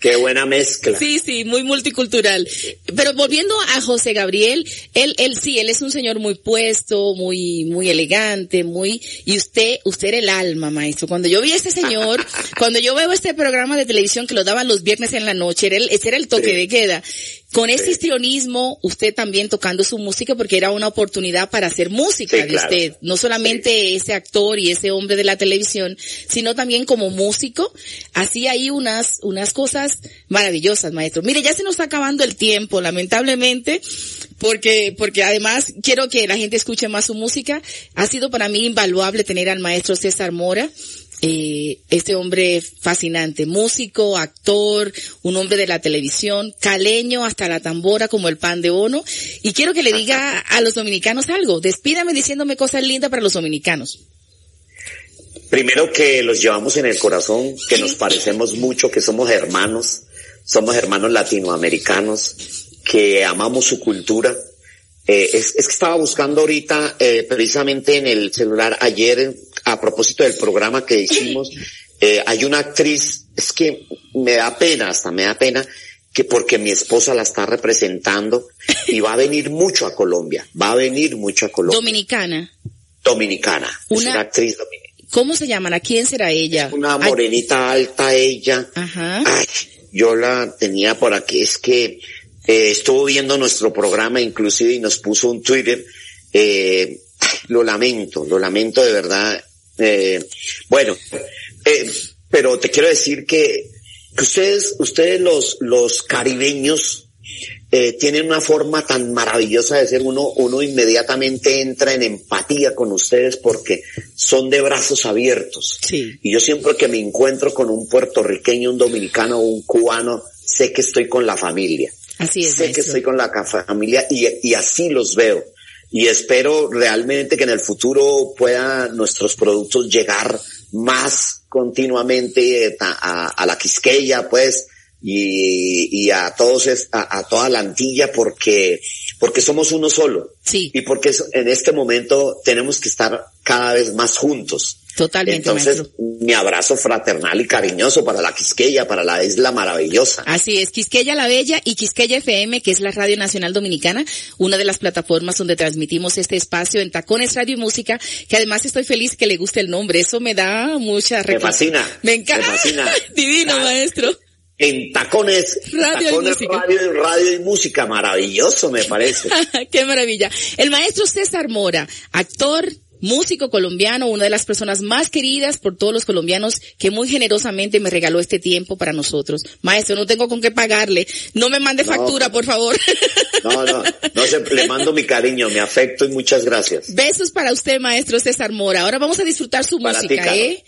qué buena mezcla. Sí, sí, muy multicultural. Pero volviendo a José Gabriel, él, él sí, él es un señor muy puesto, muy, muy elegante, muy, y usted, usted era el alma, maestro. Cuando yo vi a este señor, cuando yo veo este programa de televisión que lo los viernes en la noche, era el, ese era el toque Sí. de queda. Con Sí. histrionismo, usted también tocando su música porque era una oportunidad para hacer música Sí, de claro. usted. No solamente ese actor y ese hombre de la televisión, sino también como músico. Hacía ahí unas, unas cosas maravillosas, maestro. Mire, ya se nos está acabando el tiempo, lamentablemente, porque, porque además quiero que la gente escuche más su música. Ha sido para mí invaluable tener al maestro César Mora. Eh, este hombre fascinante, músico, actor, un hombre de la televisión, caleño hasta la tambora como el pan de bono. Y quiero que le diga a los dominicanos algo. Despídame diciéndome cosas lindas para los dominicanos. Primero que los llevamos en el corazón, que nos parecemos mucho, que somos hermanos, somos hermanos latinoamericanos, que amamos su cultura. Eh, es, es que estaba buscando ahorita, eh, precisamente en el celular, ayer, a propósito del programa que hicimos, eh, hay una actriz, es que me da pena, hasta me da pena, que porque mi esposa la está representando y va a venir mucho a Colombia, va a venir mucho a Colombia. Dominicana. Dominicana. es Una- actriz dominicana. ¿Cómo se llaman? quién será ella? Una Ay, morenita alta ella. Ajá. Ay, yo la tenía por aquí, es que eh, estuvo viendo nuestro programa inclusive y nos puso un Twitter. Eh, lo lamento, lo lamento de verdad. Eh, bueno, eh, pero te quiero decir que, que ustedes, ustedes los, los caribeños, eh, tienen una forma tan maravillosa de ser uno, uno inmediatamente entra en empatía con ustedes porque son de brazos abiertos. Sí. Y yo siempre que me encuentro con un puertorriqueño, un dominicano o un cubano, sé que estoy con la familia. Así es, sé que estoy con la familia y, y así los veo. Y espero realmente que en el futuro puedan nuestros productos llegar más continuamente a, a- a la Quisqueya, pues, y, y a todos, a, a toda la Antilla porque, porque somos uno solo. Sí, Y porque en este momento tenemos que estar cada vez más juntos. Totalmente, Entonces, maestro. mi abrazo fraternal y cariñoso para la Quisqueya, para la isla maravillosa. Así es, Quisqueya la Bella y Quisqueya FM, que es la Radio Nacional Dominicana, una de las plataformas donde transmitimos este espacio en Tacones Radio y Música, que además estoy feliz que le guste el nombre, eso me da mucha Me fascina. Me encanta. Me fascina. Divino, Ah, maestro. En tacones, Radio y tacones, música. radio, radio y música, maravilloso me parece. Qué maravilla. El maestro César Mora, actor, músico colombiano, una de las personas más queridas por todos los colombianos que muy generosamente me regaló este tiempo para nosotros. Maestro, no tengo con qué pagarle. No me mande No. factura, por favor. No, no, no se, le mando mi cariño, mi afecto y muchas gracias. Besos para usted, maestro César Mora. Ahora vamos a disfrutar su Para música. ¿eh?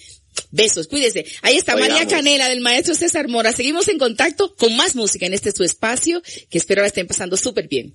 Besos, cuídese. Ahí está María. Canela del maestro César Mora. Seguimos en contacto con más música en este su espacio, que espero la estén pasando súper bien.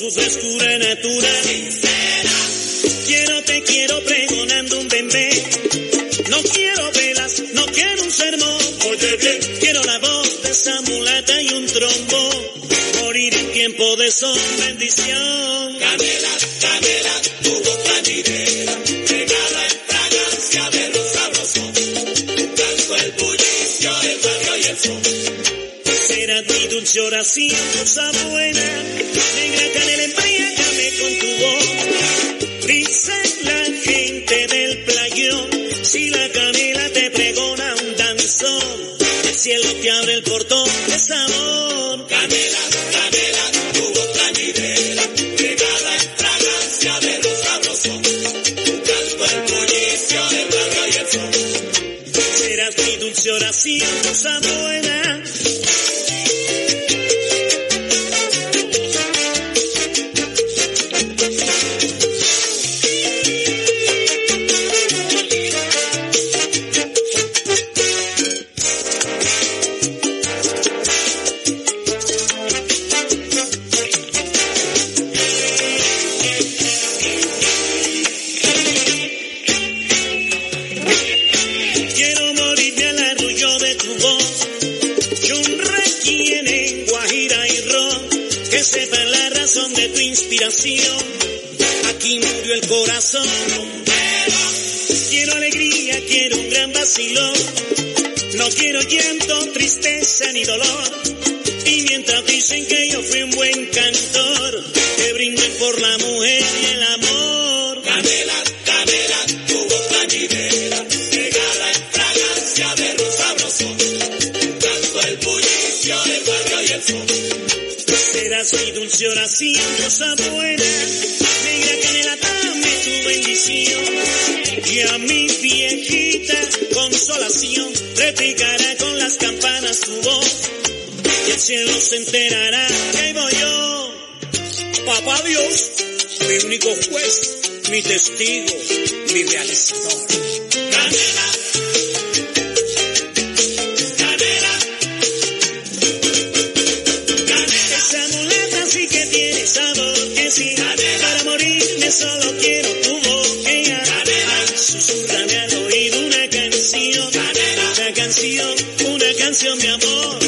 con su frescura natural. Quiero te quiero pregonando un bebé. No quiero velas, no quiero un sermón. Oye bien, quiero la voz de esa mulata y un trombo. Morir en tiempo de son bendición. Canela, canela, tu voz plañidera. Regala en fragancia de los sabrosos. Canto el bullicio, el barrio y el sol. Dulce oración, cosa buena. Negra canela, embriágame con tu voz. Dice la gente del playón, si la canela te pregona un danzón, el cielo te abre el portón de sabor. Canela, canela, tu voz plañidera, regala en fragancia de los sabrosos. Tu canto el bullicio del barrio y el sol. Serás mi dulce oración, cosa buena. Inspiración. Aquí murió el corazón. Quiero alegría, quiero un gran vacilón. No quiero llanto, tristeza ni dolor. Oración, cosa buena. Negra canela, dame tu bendición. Y a mi viejita consolación replicará con las campanas tu voz. Y el cielo se enterará que voy yo. papá Dios, mi único juez, mi testigo, mi realizador. Solo quiero tu boca. Ay, susurrame al oído una canción, una canción, una canción de amor.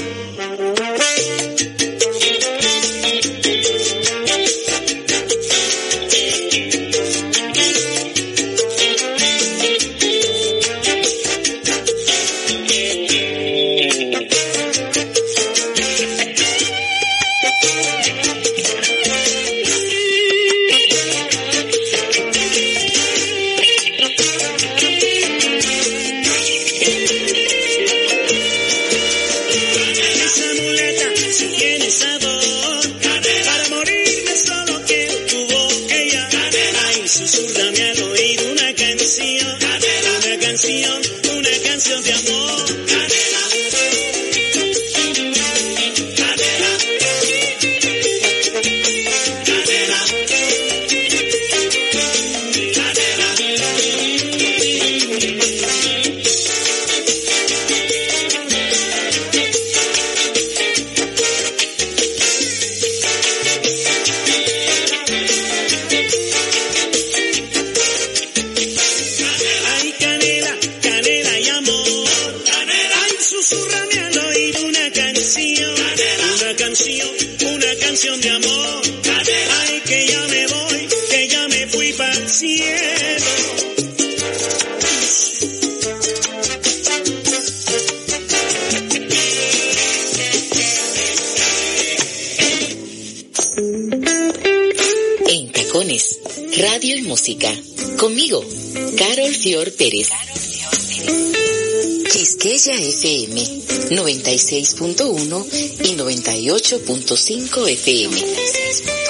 Quisqueya FM 96.1 y 98.5 FM.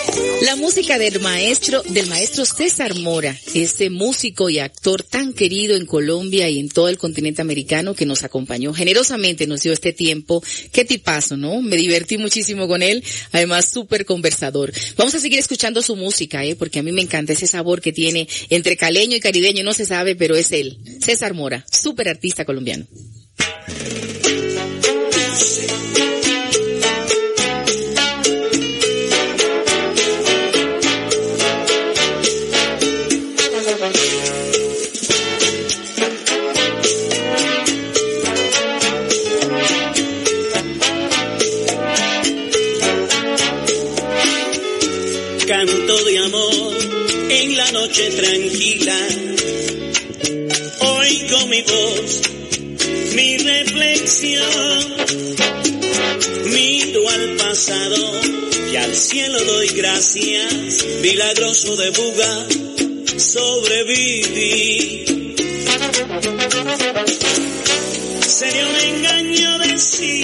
La música del maestro, del maestro César Mora, ese músico y actor tan querido en Colombia y en todo el continente americano que nos acompañó generosamente, nos dio este tiempo. Qué tipazo, ¿no? Me divertí muchísimo con él, además súper conversador. Vamos a seguir escuchando su música, ¿eh? Porque a mí me encanta ese sabor que tiene entre caleño y caribeño, no se sabe, pero es él. César Mora, súper artista colombiano. Canto de amor en la noche tranquila. Oigo mi voz, mi reflexión. Miro al pasado y al cielo doy gracias. Milagroso de buga, sobreviví. Sería un engaño decir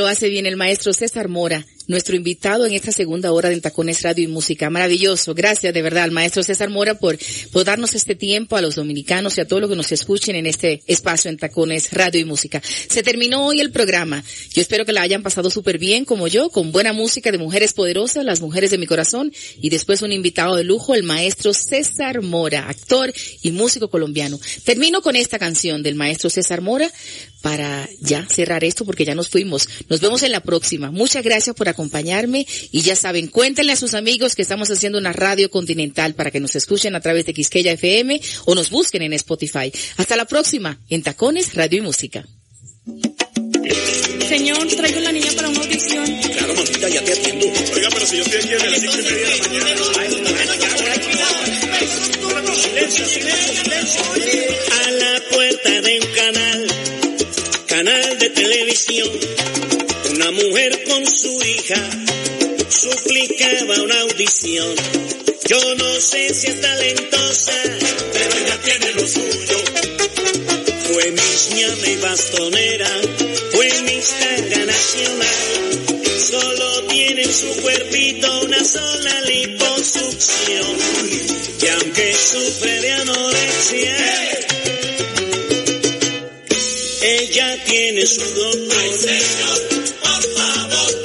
lo hace bien el maestro César Mora, nuestro invitado en esta segunda hora de Tacones Radio y Música. Maravilloso. Gracias de verdad al maestro César Mora por, por darnos este tiempo a los dominicanos y a todos los que nos escuchen en este espacio en Tacones Radio y Música. Se terminó hoy el programa. Yo espero que la hayan pasado súper bien como yo, con buena música de mujeres poderosas, las mujeres de mi corazón y después un invitado de lujo, el maestro César Mora, actor y músico colombiano. Termino con esta canción del maestro César Mora para ya cerrar esto porque ya nos fuimos. Nos vemos en la próxima. Muchas gracias por acompañarme y ya saben, cuéntenle a sus amigos que estamos haciendo una radio continental para que nos escuchen a través de Quisqueya FM o nos busquen en Spotify. Hasta la próxima en Tacones, Radio y Música. Señor, traigo la niña para una audición. Claro, mamita, ya te atiendo. Oiga, pero si yo estoy aquí desde las cinco y media de la mañana. Silencio, silencio, silencio. A la puerta de un canal, canal de televisión, una mujer con su hija suplicaba una audición. Yo no sé si es talentosa, pero ella tiene lo suyo. Fue Miss Ñame bastonera, fue Tanga Nacional. Solo tiene en su cuerpito una sola liposucción. Y aunque sufre de anorexia, ella tiene su don. Ay, señor, por favor,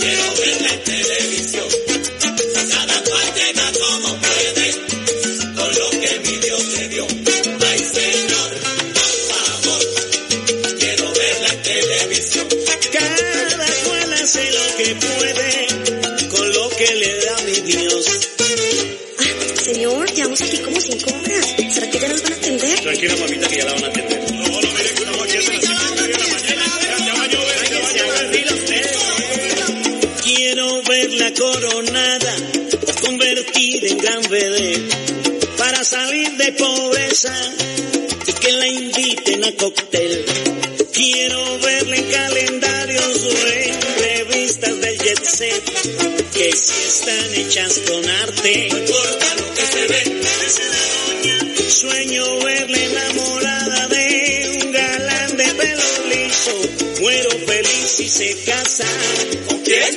quiero verla en televisión. Cada cual llega como puede, con lo que mi Dios le dio. Ay, señor, por favor, quiero verla en televisión. Cada cual hace lo que puede, con lo que le da mi Dios. Ah, señor, llevamos aquí como cinco horas. ¿Será que ya nos van a atender? Tranquila, mamita, que ya la van a atender. Verla coronada, convertida en gran vedette, para salir de pobreza y que la inviten a cóctel. Quiero verla en calendarios o en revistas del jet set, que si están hechas con arte, no importa lo que se ve. Sueño verla enamorada de un galán de pelo liso, muero feliz si se casa. ¿Con quién?